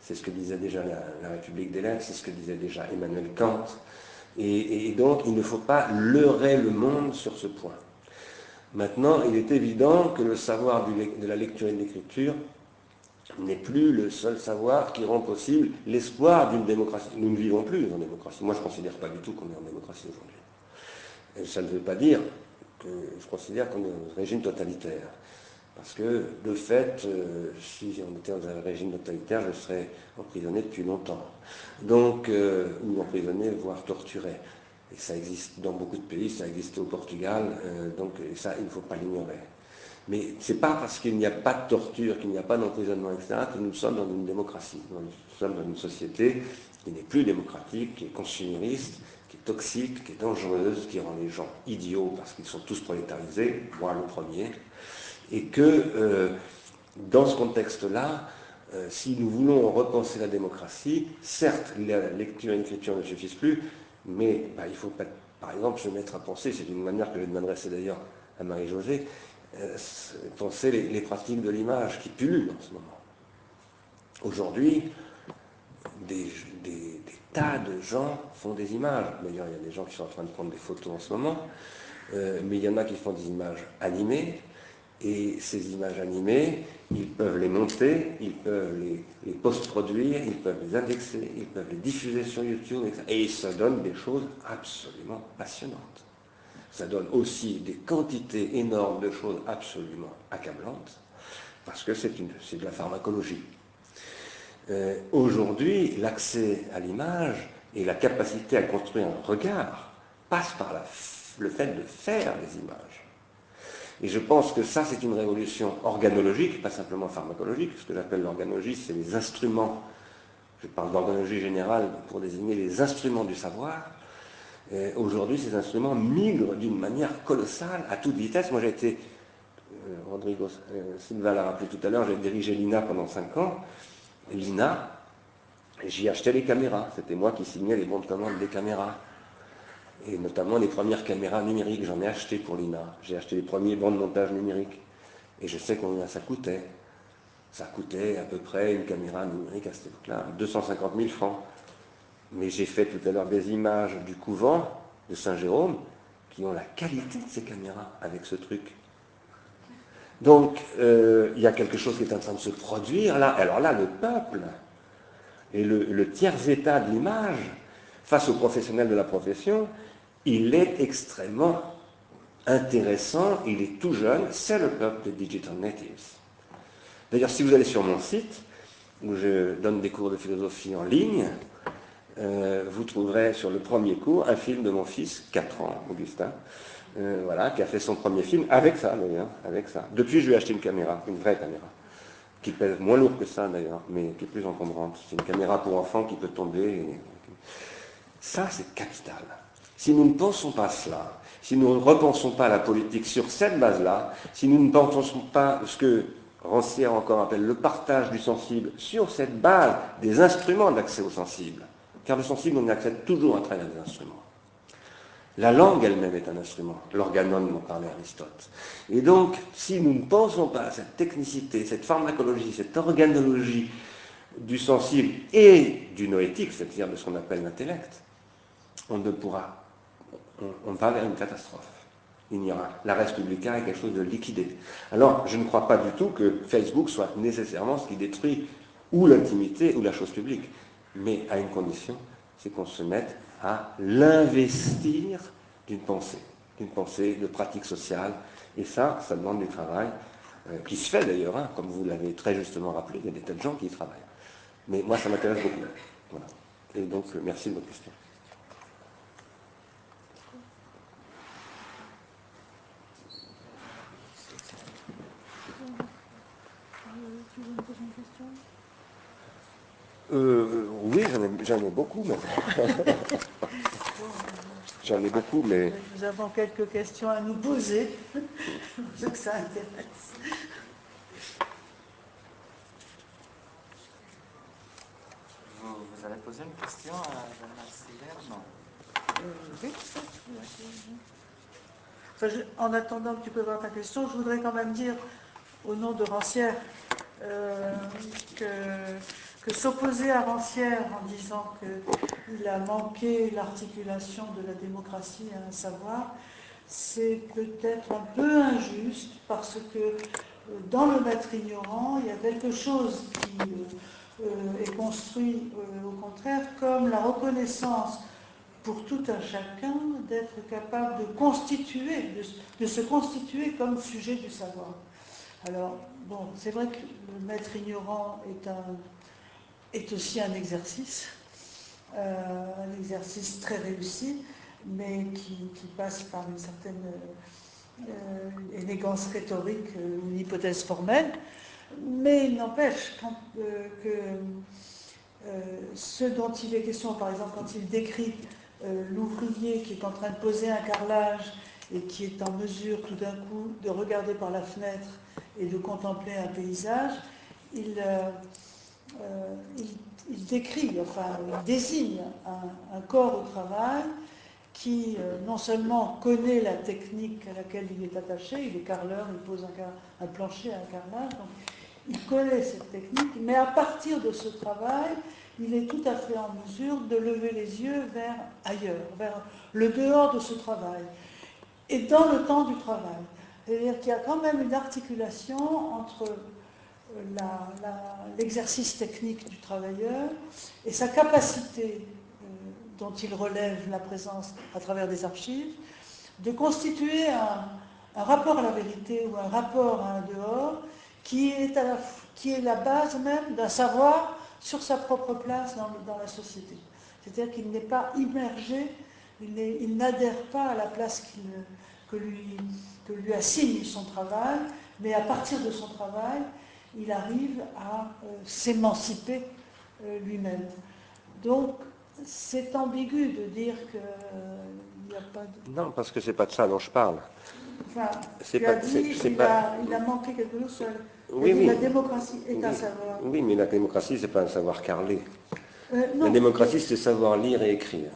c'est ce que disait déjà la, République des lettres, c'est ce que disait déjà Emmanuel Kant. Et, donc, il ne faut pas leurrer le monde sur ce point. Maintenant, il est évident que le savoir de la lecture et de l'écriture n'est plus le seul savoir qui rend possible l'espoir d'une démocratie. Nous ne vivons plus en démocratie. Moi, je ne considère pas du tout qu'on est en démocratie aujourd'hui. Ça ne veut pas dire je considère est un régime totalitaire. Parce que, de fait, euh, si on était dans un régime totalitaire, je serais emprisonné depuis longtemps. Donc, euh, ou emprisonné, voire torturé. Et ça existe dans beaucoup de pays, ça existe au Portugal, euh, donc ça, il ne faut pas l'ignorer. Mais ce n'est pas parce qu'il n'y a pas de torture, qu'il n'y a pas d'emprisonnement, etc., que nous sommes dans une démocratie. Nous sommes dans une société qui n'est plus démocratique, qui est consumériste, toxique, qui est dangereuse, qui rend les gens idiots parce qu'ils sont tous prolétarisés, moi le premier, et que euh, dans ce contexte-là, euh, si nous voulons repenser la démocratie, certes, la lecture et l'écriture ne suffisent plus, mais bah, il faut pas, par exemple, se mettre à penser, c'est une manière que je vais m'adresser d'ailleurs à Marie-Josée, euh, penser les, pratiques de l'image qui pullulent en ce moment. Aujourd'hui, des, tas de gens font des images. D'ailleurs, il y a des gens qui sont en train de prendre des photos en ce moment, mais il y en a qui font des images animées, et ces images animées, ils peuvent les monter, ils peuvent les, post-produire, ils peuvent les indexer, ils peuvent les diffuser sur YouTube, etc. Et ça donne des choses absolument passionnantes. Ça donne aussi des quantités énormes de choses absolument accablantes, parce que c'est de la pharmacologie. Euh, aujourd'hui, l'accès à l'image et la capacité à construire un regard passe par le fait de faire des images. Et je pense que ça, c'est une révolution organologique, pas simplement pharmacologique. Ce que j'appelle l'organologie, c'est les instruments. Je parle d'organologie générale pour désigner les instruments du savoir. Aujourd'hui, ces instruments migrent d'une manière colossale, à toute vitesse. Moi, j'ai été, euh, Rodrigo euh, Silva l'a rappelé tout à l'heure, j'ai dirigé l'INA pendant 5 ans. L'INA, j'y achetais les caméras. C'était moi qui signais les bons de commande des caméras et notamment les premières caméras numériques. J'en ai acheté pour l'INA. J'ai acheté les premiers bancs de montage numérique. Et je sais combien ça coûtait. Ça coûtait à peu près une caméra numérique à cette époque-là, 250 000 francs. Mais j'ai fait tout à l'heure des images du couvent de Saint-Jérôme qui ont la qualité de ces caméras avec ce truc. Donc, euh, il y a quelque chose qui est en train de se produire là. Alors là, le peuple et le, tiers-état de l'image, face aux professionnels de la profession, il est extrêmement intéressant, il est tout jeune, c'est le peuple des Digital Natives. D'ailleurs, si vous allez sur mon site, où je donne des cours de philosophie en ligne, euh, vous trouverez sur le premier cours un film de mon fils, 4 ans, Augustin, euh, voilà, qui a fait son premier film avec ça d'ailleurs, avec ça. Depuis, je lui ai acheté une caméra, une vraie caméra, qui pèse moins lourd que ça d'ailleurs, mais qui est plus encombrante. C'est une caméra pour enfants qui peut tomber. Ça, c'est capital. Si nous ne pensons pas cela, si nous ne repensons pas la politique sur cette base-là, si nous ne pensons pas ce que Rancière encore appelle le partage du sensible sur cette base des instruments d'accès au sensible, car le sensible, on y accède toujours à travers des instruments. La langue elle-même est un instrument, l'organone dont parlait Aristote. Et donc, si nous ne pensons pas à cette technicité, cette pharmacologie, cette organologie du sensible et du noétique, c'est-à-dire de ce qu'on appelle l'intellect, on ne pourra on, va vers une catastrophe. Il y aura, la reste publica est quelque chose de liquidé. Alors, je ne crois pas du tout que Facebook soit nécessairement ce qui détruit ou l'intimité ou la chose publique, mais à une condition, c'est qu'on se mette à l'investir d'une pensée, d'une pensée de pratique sociale. Et ça, ça demande du travail, euh, qui se fait d'ailleurs, hein, comme vous l'avez très justement rappelé, il y a des tas de gens qui y travaillent. Mais moi, ça m'intéresse beaucoup. Voilà. Et donc, euh, merci de votre question. Euh, oui, j'en ai, beaucoup, mais. j'en ai beaucoup, mais. Nous avons quelques questions à nous poser, ce que ça intéresse. Vous, allez poser une question à Bernard Non euh, Oui, en attendant que tu peux voir ta question, je voudrais quand même dire, au nom de Rancière, euh, que que s'opposer à Rancière en disant qu'il a manqué l'articulation de la démocratie à un savoir, c'est peut-être un peu injuste parce que euh, dans le maître ignorant, il y a quelque chose qui euh, euh, est construit au contraire comme la reconnaissance pour tout un chacun d'être capable de constituer, de, se constituer comme sujet du savoir. Alors, bon, c'est vrai que le maître ignorant est, un, est aussi un exercice, euh, un exercice très réussi, mais qui, passe par une certaine euh, élégance rhétorique, une hypothèse formelle. Mais il n'empêche que ce dont il est question, par exemple, quand il décrit l'ouvrier qui est en train de poser un carrelage et qui est en mesure tout d'un coup de regarder par la fenêtre et de contempler un paysage, il, euh, euh, décrit, enfin, il désigne un, corps au travail qui euh, non seulement connaît la technique à laquelle il est attaché, il est carreleur, il pose un, plancher un carrelage, il connaît cette technique, mais à partir de ce travail, il est tout à fait en mesure de lever les yeux vers ailleurs, vers le dehors de ce travail, et dans le temps du travail. C'est-à-dire qu'il y a quand même une articulation entre l'exercice technique du travailleur et sa capacité, euh, dont il relève la présence à travers des archives, de constituer un, rapport à la vérité ou un rapport à un dehors qui est, la, qui est la base même d'un savoir sur sa propre place dans, dans la société. C'est-à-dire qu'il n'est pas immergé, il n'adhère pas à la place que lui, que lui assigne son travail, mais à partir de son travail, il arrive à euh, s'émanciper euh, lui-même. Donc, c'est ambigu de dire qu'il n'y a pas de... Non, parce que c'est pas de ça dont je parle. Enfin, pas, a, il a manqué quelque chose. Oui, oui. La démocratie est un savoir. Oui, mais la démocratie, c'est pas un savoir carrelé. Euh, la démocratie, c'est savoir lire et écrire.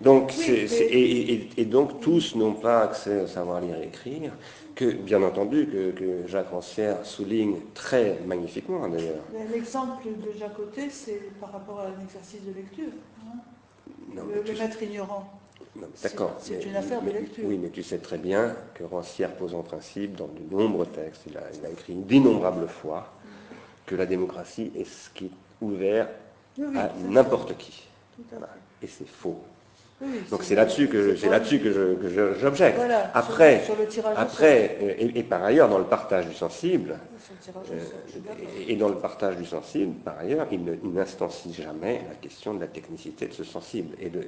Donc, et, donc tous n'ont pas accès au savoir lire et écrire, que bien entendu que, Jacques Rancière souligne très magnifiquement d'ailleurs. L'exemple de Jacques Auté, c'est par rapport à un exercice de lecture. Hein. le, maître ignorant. D'accord. C'est une affaire de lecture. Oui, mais tu sais très bien que Rancière pose en principe dans de nombreux textes, il a, il a écrit d'innombrables fois, que la démocratie est ce qui est ouvert à n'importe qui. Et c'est faux. Donc c'est là-dessus que c'est là-dessus que j'objecte. après, après et, par ailleurs dans le partage du sensible, euh, et, dans le partage du sensible, par ailleurs, il n'instancie jamais la question de la technicité de ce sensible et de,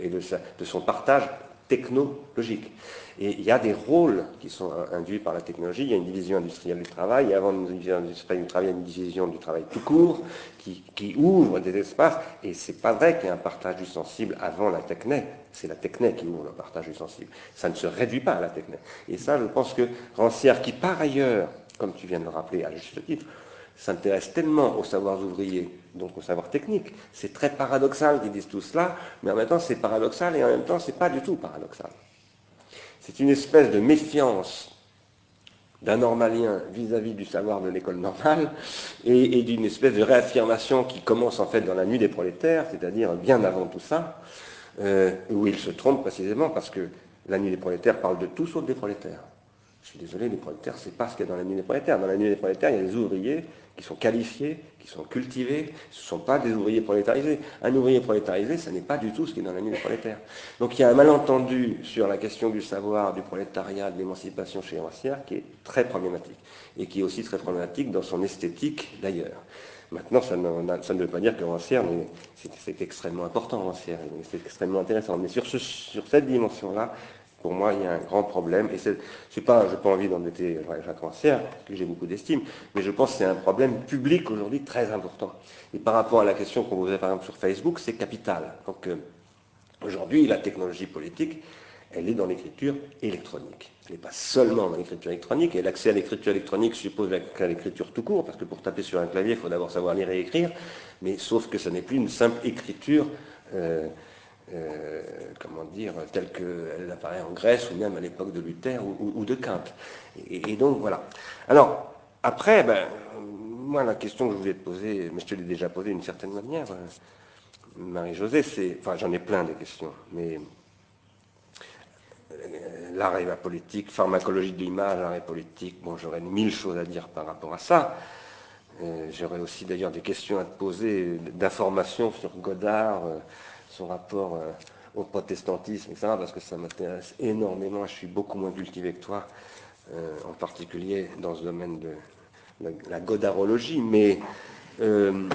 de son partage technologique. Et il y a des rôles qui sont induits par la technologie. Il y a une division industrielle du travail, avant une division industrielle du travail, il y a une division du travail tout court qui, ouvre des espaces. Et c'est pas vrai qu'il y ait un partage du sensible avant la technique. C'est la technique qui ouvre le partage du sensible. Ça ne se réduit pas à la technique. Et ça, je pense que Rancière, qui par ailleurs, comme tu viens de le rappeler à juste titre, s'intéresse tellement aux savoirs ouvriers, donc aux savoirs techniques. C'est très paradoxal qu'ils disent tout cela, mais en même temps c'est paradoxal et en même temps c'est pas du tout paradoxal. C'est une espèce de méfiance d'un normalien vis-à-vis du savoir de l'école normale et, d'une espèce de réaffirmation qui commence en fait dans la nuit des prolétaires, c'est-à-dire bien avant tout ça, euh, où il se trompe précisément parce que la nuit des prolétaires parle de tout sauf des prolétaires. Je suis désolé, les prolétaires, c'est pas ce qu'il y a dans la nuit des prolétaires. Dans la nuit des prolétaires, il y a des ouvriers qui sont qualifiés, qui sont cultivés, ce ne sont pas des ouvriers prolétarisés. Un ouvrier prolétarisé, ce n'est pas du tout ce qui est dans la nuit des prolétaires. Donc il y a un malentendu sur la question du savoir, du prolétariat, de l'émancipation chez Rancière qui est très problématique, et qui est aussi très problématique dans son esthétique d'ailleurs. Maintenant, ça ne, veut pas dire que Rancière, c'est extrêmement important, Rancière, c'est extrêmement intéressant. Mais sur, sur cette dimension-là, pour moi, il y a un grand problème. Et c'est je n'ai pas envie d'embêter Jacques Rancière, que j'ai beaucoup d'estime, mais je pense que c'est un problème public aujourd'hui très important. Et par rapport à la question qu'on vous posait par exemple sur Facebook, c'est capital. Donc euh, aujourd'hui, la technologie politique, elle est dans l'écriture électronique. Elle n'est pas seulement dans l'écriture électronique, et l'accès à l'écriture électronique suppose l'accès à l'écriture tout court, parce que pour taper sur un clavier, il faut d'abord savoir lire et écrire, mais sauf que ce n'est plus une simple écriture. Euh, euh, comment dire, telle qu'elle apparaît en Grèce ou même à l'époque de Luther ou, de Kant. Et, donc voilà. Alors, après, ben, moi, la question que je voulais te poser, mais je te l'ai déjà posée d'une certaine manière, euh, Marie-Josée, c'est. Enfin, j'en ai plein des questions, mais. Euh, l'art et la politique, pharmacologie de l'image, l'art et politique, bon, j'aurais mille choses à dire par rapport à ça. j'aurais aussi d'ailleurs des questions à te poser, d'informations sur Godard son rapport euh, au protestantisme, etc., parce que ça m'intéresse énormément. Je suis beaucoup moins cultivé que toi, euh, en particulier dans ce domaine de, la, godarologie, mais euh,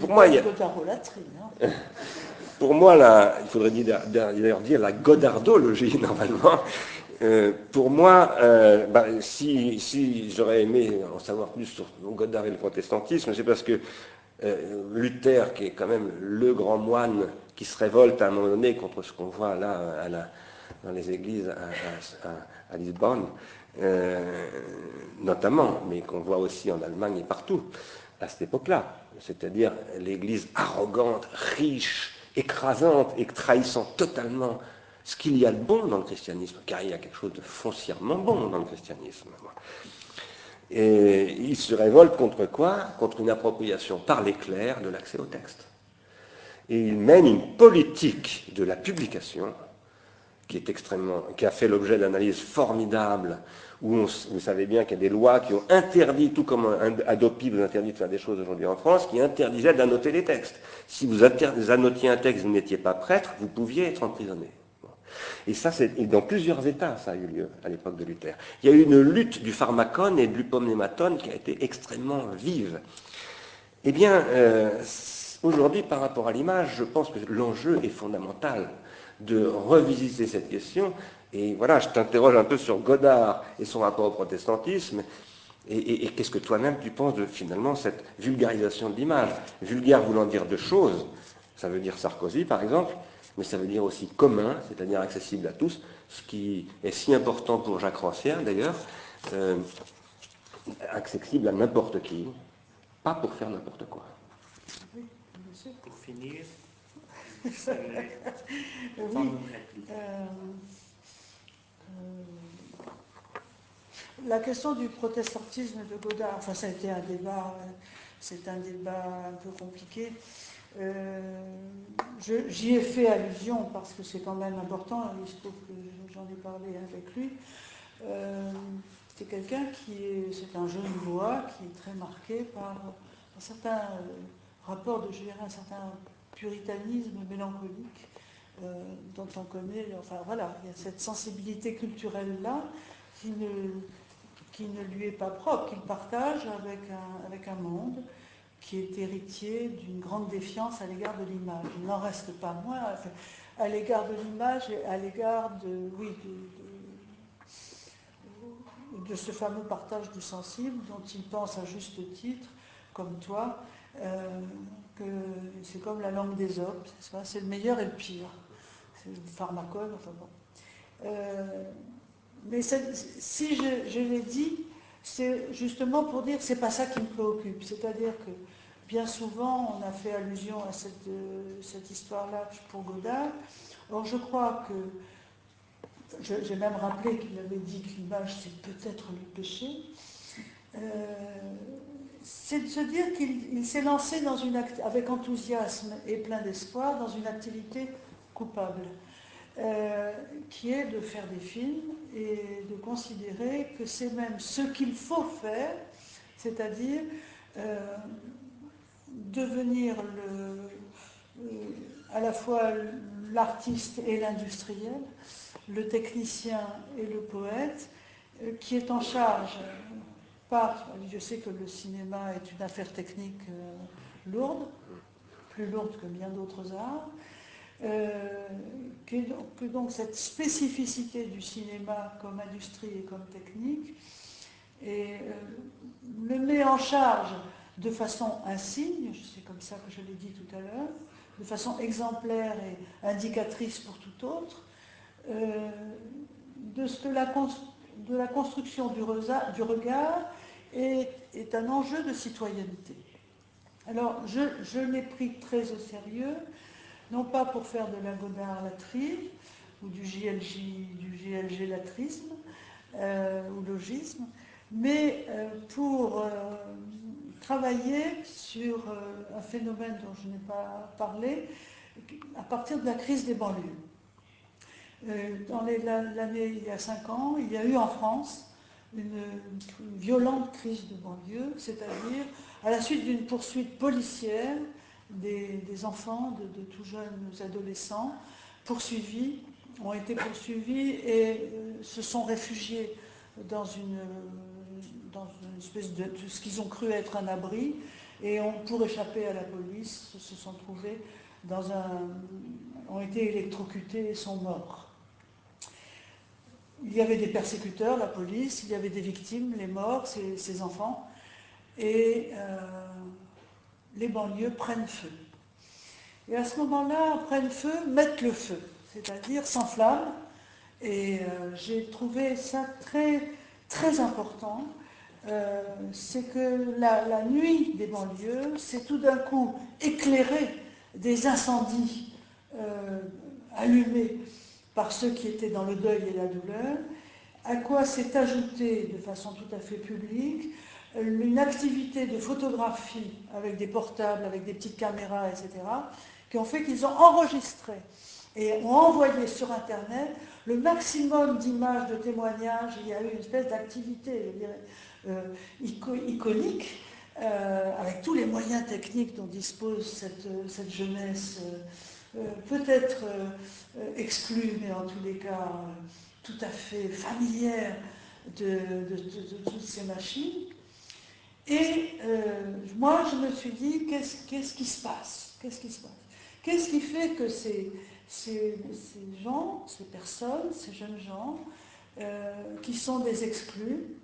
pour moi, il a... Pour moi, là, il faudrait d'ailleurs dire la godardologie, normalement. Euh, pour moi, euh, bah, si, si j'aurais aimé en savoir plus sur Godard et le protestantisme, c'est parce que Luther, qui est quand même le grand moine qui se révolte à un moment donné contre ce qu'on voit là la, dans les églises à, Lisbonne, notamment, mais qu'on voit aussi en Allemagne et partout, à cette époque-là, c'est-à-dire l'église arrogante, riche, écrasante et trahissant totalement ce qu'il y a de bon dans le christianisme, car il y a quelque chose de foncièrement bon dans le christianisme. Et il se révolte contre quoi? Contre une appropriation par les clercs de l'accès au texte. Et il mène une politique de la publication qui a fait l'objet d'analyses formidables où vous savez bien qu'il y a des lois qui ont interdit, tout comme Adopi vous interdit de faire des choses aujourd'hui en France, qui interdisaient d'annoter les textes. Si vous annotiez un texte, vous n'étiez pas prêtre, vous pouviez être emprisonné. Et ça, c'est dans plusieurs États, ça a eu lieu à l'époque de Luther. Il y a eu une lutte du pharmacone et de l'upomnématone qui a été extrêmement vive. Eh bien, euh, aujourd'hui, par rapport à l'image, je pense que l'enjeu est fondamental de revisiter cette question et voilà, je t'interroge un peu sur Godard et son rapport au protestantisme. Et, qu'est-ce que toi-même tu penses de finalement cette vulgarisation de l'image? Vulgaire voulant dire deux choses, ça veut dire Sarkozy par exemple, mais ça veut dire aussi commun, c'est-à-dire accessible à tous, ce qui est si important pour Jacques Rancière d'ailleurs, euh, accessible à n'importe qui, pas pour faire n'importe quoi. Pour finir, euh, la question du protestantisme de Godard, enfin ça a été un débat, c'est un débat un peu compliqué. Euh, j'y ai fait allusion parce que c'est quand même important, il se trouve que j'en ai parlé avec lui. Euh, c'est quelqu'un qui est, c'est un jeune bois qui est très marqué par un certain rapport de, je un certain puritanisme mélancolique euh, dont on connaît, enfin voilà, il y a cette sensibilité culturelle-là qui ne, qui ne lui est pas propre, qu'il partage avec un, avec un monde qui est héritier d'une grande défiance à l'égard de l'image. Il n'en reste pas moins à l'égard de l'image et à l'égard de, oui, de, ce fameux partage du sensible dont il pense à juste titre, comme toi, euh, que c'est comme la langue des hommes, c'est le meilleur et le pire pharmacone, enfin bon. Euh, mais si je, l'ai dit, c'est justement pour dire que c'est pas ça qui me préoccupe. C'est-à-dire que bien souvent, on a fait allusion à cette, cette histoire-là pour Godard. Or, je crois que, j'ai même rappelé qu'il avait dit que l'image, c'est peut-être le péché. Euh, c'est de se dire qu'il s'est lancé avec enthousiasme et plein d'espoir dans une activité coupable, euh, qui est de faire des films et de considérer que c'est même ce qu'il faut faire, c'est-à-dire euh, devenir euh, à la fois l'artiste et l'industriel, le technicien et le poète, qui est en charge par, je sais que le cinéma est une affaire technique lourde, plus lourde que bien d'autres arts, euh, que, donc, cette spécificité du cinéma comme industrie et comme technique et, euh, le met en charge de façon insigne, c'est comme ça que je l'ai dit tout à l'heure, de façon exemplaire et indicatrice pour tout autre, euh, de ce que la, construction du, regard est, un enjeu de citoyenneté. Alors, je, l'ai pris très au sérieux, non pas pour faire de la latrie ou du GLG, du GLG latrisme euh, ou logisme, mais euh, pour euh, travailler sur un phénomène dont je n'ai pas parlé, à partir de la crise des banlieues. dans l'année il y a cinq ans, il y a eu en France une, violente crise de banlieue, c'est-à-dire à la suite d'une poursuite policière des, enfants, de, tout jeunes adolescents, poursuivis, ont été poursuivis et euh, se sont réfugiés dans une, dans une espèce de, de ce qu'ils ont cru être un abri, et ont, pour échapper à la police, se sont trouvés dans un, ont été électrocutés et sont morts. Il y avait des persécuteurs, la police, il y avait des victimes, les morts, ces, ces enfants, et euh, les banlieues prennent feu. Et à ce moment-là, prennent feu, mettent le feu, c'est-à-dire s'enflamment. Et euh, j'ai trouvé ça très, très important. Euh, c'est que la, nuit des banlieues, c'est tout d'un coup éclairé des incendies euh, allumés par ceux qui étaient dans le deuil et la douleur, à quoi s'est ajouté de façon tout à fait publique une activité de photographie avec des portables, avec des petites caméras, etc., qui ont fait qu'ils ont enregistré et ont envoyé sur Internet le maximum d'images, de témoignages. Il y a eu une espèce d'activité, je dirais, iconique, euh, avec tous les moyens techniques dont dispose cette, cette jeunesse, euh, peut-être exclue, mais en tous les cas tout à fait familière de, toutes ces machines. Et euh, moi, je me suis dit, qu'est-ce qu qui se passe? Qu'est-ce qui se passe? Qu'est-ce qui fait que ces, ces, gens, ces personnes, ces jeunes gens, euh, qui sont des exclus,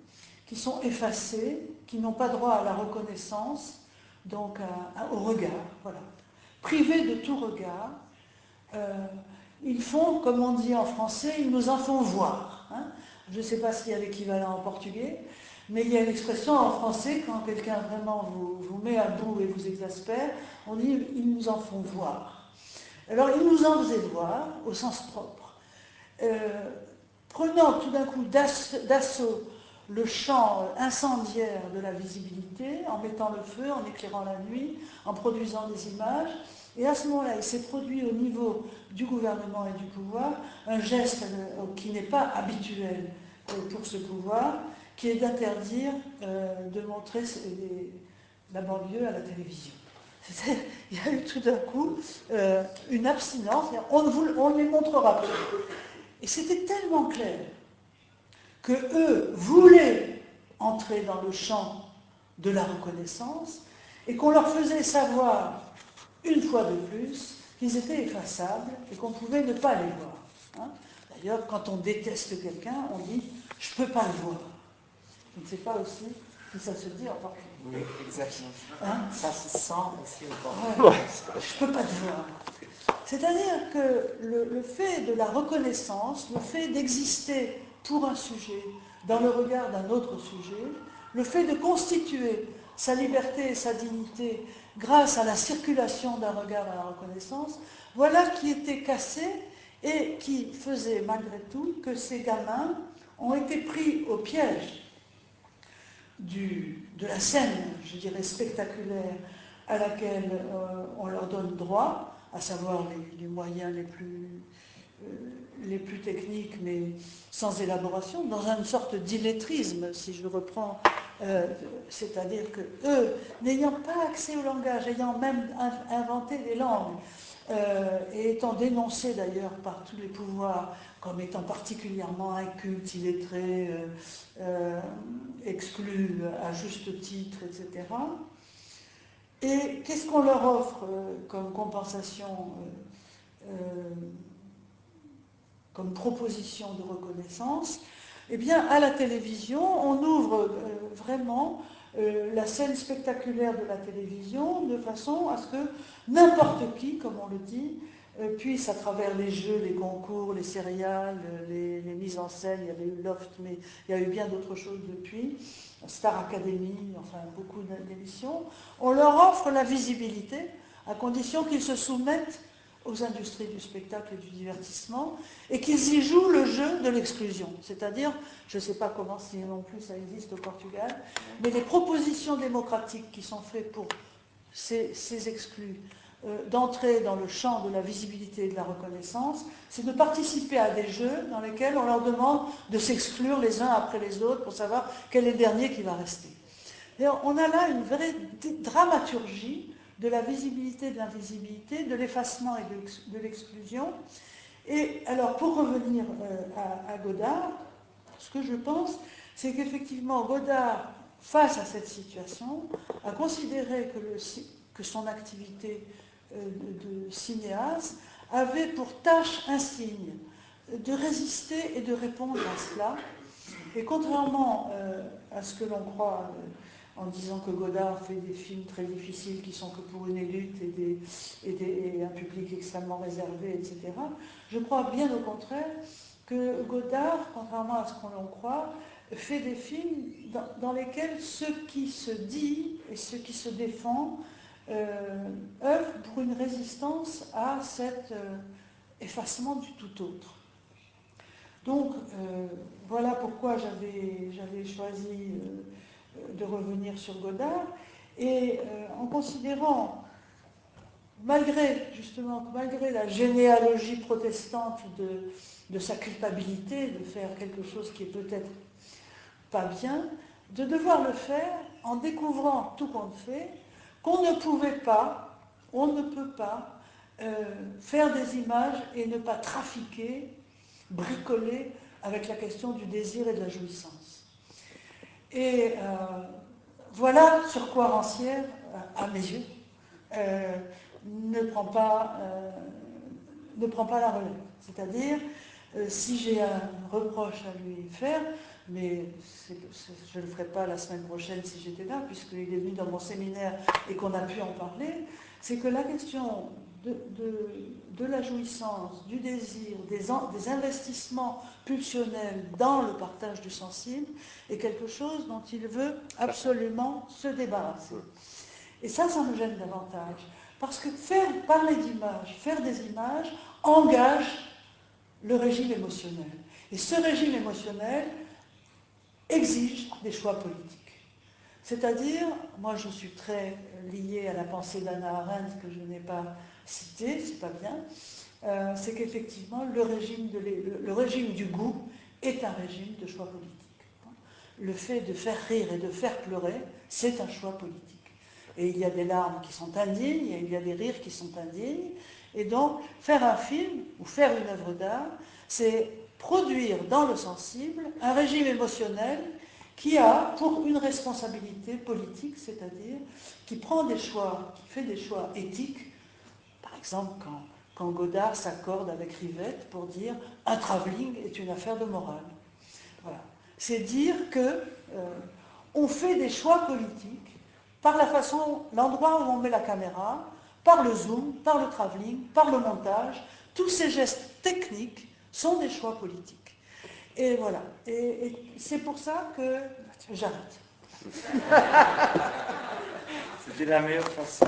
qui sont effacés, qui n'ont pas droit à la reconnaissance, donc au regard, voilà, privés de tout regard, euh, ils font, comme on dit en français, ils nous en font voir. Hein Je ne sais pas s'il y a l'équivalent en portugais, mais il y a une expression en français, quand quelqu'un vraiment vous, vous, met à bout et vous exaspère, on dit « ils nous en font voir ». Alors, ils nous en faisaient voir, au sens propre, euh, prenant tout d'un coup d'assaut le champ incendiaire de la visibilité, en mettant le feu, en éclairant la nuit, en produisant des images, et à ce moment-là, il s'est produit au niveau du gouvernement et du pouvoir un geste euh, qui n'est pas habituel pour ce pouvoir, qui est d'interdire euh, de montrer la banlieue à la télévision. Il y a eu tout d'un coup euh, une abstinence, on ne les montrera plus. Et c'était tellement clair que eux voulaient entrer dans le champ de la reconnaissance et qu'on leur faisait savoir une fois de plus qu'ils étaient effaçables et qu'on pouvait ne pas les voir. Hein D'ailleurs, quand on déteste quelqu'un, on dit « je ne peux pas le voir ». Je ne sais pas aussi si ça se dit en portugais. Oui, exactement. Hein? Ça se sent aussi au. Ouais, je ne peux pas te voir. C'est-à-dire que le, le, fait de la reconnaissance, le fait d'exister pour un sujet dans le regard d'un autre sujet, le fait de constituer sa liberté et sa dignité grâce à la circulation d'un regard à la reconnaissance, voilà qui était cassé et qui faisait malgré tout que ces gamins ont été pris au piège de la scène, je dirais, spectaculaire à laquelle euh, on leur donne droit, à savoir les, les moyens les plus, euh, les plus techniques, mais sans élaboration, dans une sorte d'illettrisme, si je reprends, euh, c'est-à-dire que eux, n'ayant pas accès au langage, ayant même inventé des langues, euh, et étant dénoncés d'ailleurs par tous les pouvoirs comme étant particulièrement incultes, illettrés, euh, exclus à juste titre, etc. Et qu'est-ce qu'on leur offre comme compensation, comme proposition de reconnaissance Eh bien, à la télévision, on ouvre vraiment la scène spectaculaire de la télévision de façon à ce que n'importe qui, comme on le dit, euh, puisse, à travers les jeux, les concours, les céréales, les, les, mises en scène, il y avait eu Loft, mais il y a eu bien d'autres choses depuis, Star Academy, enfin beaucoup d'émissions, on leur offre la visibilité à condition qu'ils se soumettent aux industries du spectacle et du divertissement et qu'ils y jouent le jeu de l'exclusion. C'est-à-dire, je ne sais pas comment si non plus ça existe au Portugal, mais les propositions démocratiques qui sont faites pour ces, exclus, euh, d'entrer dans le champ de la visibilité et de la reconnaissance, c'est de participer à des jeux dans lesquels on leur demande de s'exclure les uns après les autres pour savoir quel est le dernier qui va rester. Et on a là une vraie dramaturgie de la visibilité, de l'invisibilité, de l'effacement et de l'exclusion. Et alors, pour revenir euh, à, Godard, ce que je pense, c'est qu'effectivement, Godard face à cette situation, a considéré que, son activité euh, de, cinéaste avait pour tâche insigne de résister et de répondre à cela. Et contrairement euh, à ce que l'on croit en disant que Godard fait des films très difficiles qui sont que pour une élite et, un public extrêmement réservé, etc., je crois bien au contraire que Godard, contrairement à ce qu'on l'on croit, fait des films dans, dans, lesquels ce qui se dit et ce qui se défend euh, œuvre pour une résistance à cet euh, effacement du tout autre. Donc euh, voilà pourquoi j'avais choisi euh, de revenir sur Godard et euh, en considérant malgré justement malgré la généalogie protestante de, sa culpabilité de faire quelque chose qui est peut-être pas bien, de devoir le faire en découvrant tout compte fait qu'on ne pouvait pas, on ne peut pas euh, faire des images et ne pas trafiquer, bricoler avec la question du désir et de la jouissance. Et euh, voilà sur quoi Rancière, à mes yeux, euh, ne, prend pas, euh, ne prend pas la relève. C'est-à-dire, euh, si j'ai un reproche à lui faire, mais je ne le ferai pas la semaine prochaine si j'étais là, puisqu'il est venu dans mon séminaire et qu'on a pu en parler, c'est que la question de, la jouissance, du désir, des, investissements pulsionnels dans le partage du sensible est quelque chose dont il veut absolument se débarrasser. Et ça, ça me gêne davantage. Parce que faire parler d'images, faire des images, engage le régime émotionnel. Et ce régime émotionnel exige des choix politiques. C'est-à-dire, moi je suis très liée à la pensée d'Anna Arendt que je n'ai pas citée, c'est pas bien, euh, c'est qu'effectivement le, régime le régime du goût est un régime de choix politique. Le fait de faire rire et de faire pleurer, c'est un choix politique. Et il y a des larmes qui sont indignes, et il y a des rires qui sont indignes. Et donc, faire un film ou faire une œuvre d'art, c'est produire dans le sensible un régime émotionnel qui a pour une responsabilité politique, c'est-à-dire qui prend des choix, qui fait des choix éthiques. Exemple, quand, quand Godard s'accorde avec Rivette pour dire un travelling est une affaire de morale. Voilà. C'est dire que euh, on fait des choix politiques par la façon, l'endroit où on met la caméra, par le zoom, par le travelling, par le montage, tous ces gestes techniques sont des choix politiques. Et voilà. Et, et c'est pour ça que j'arrête. C'était la meilleure façon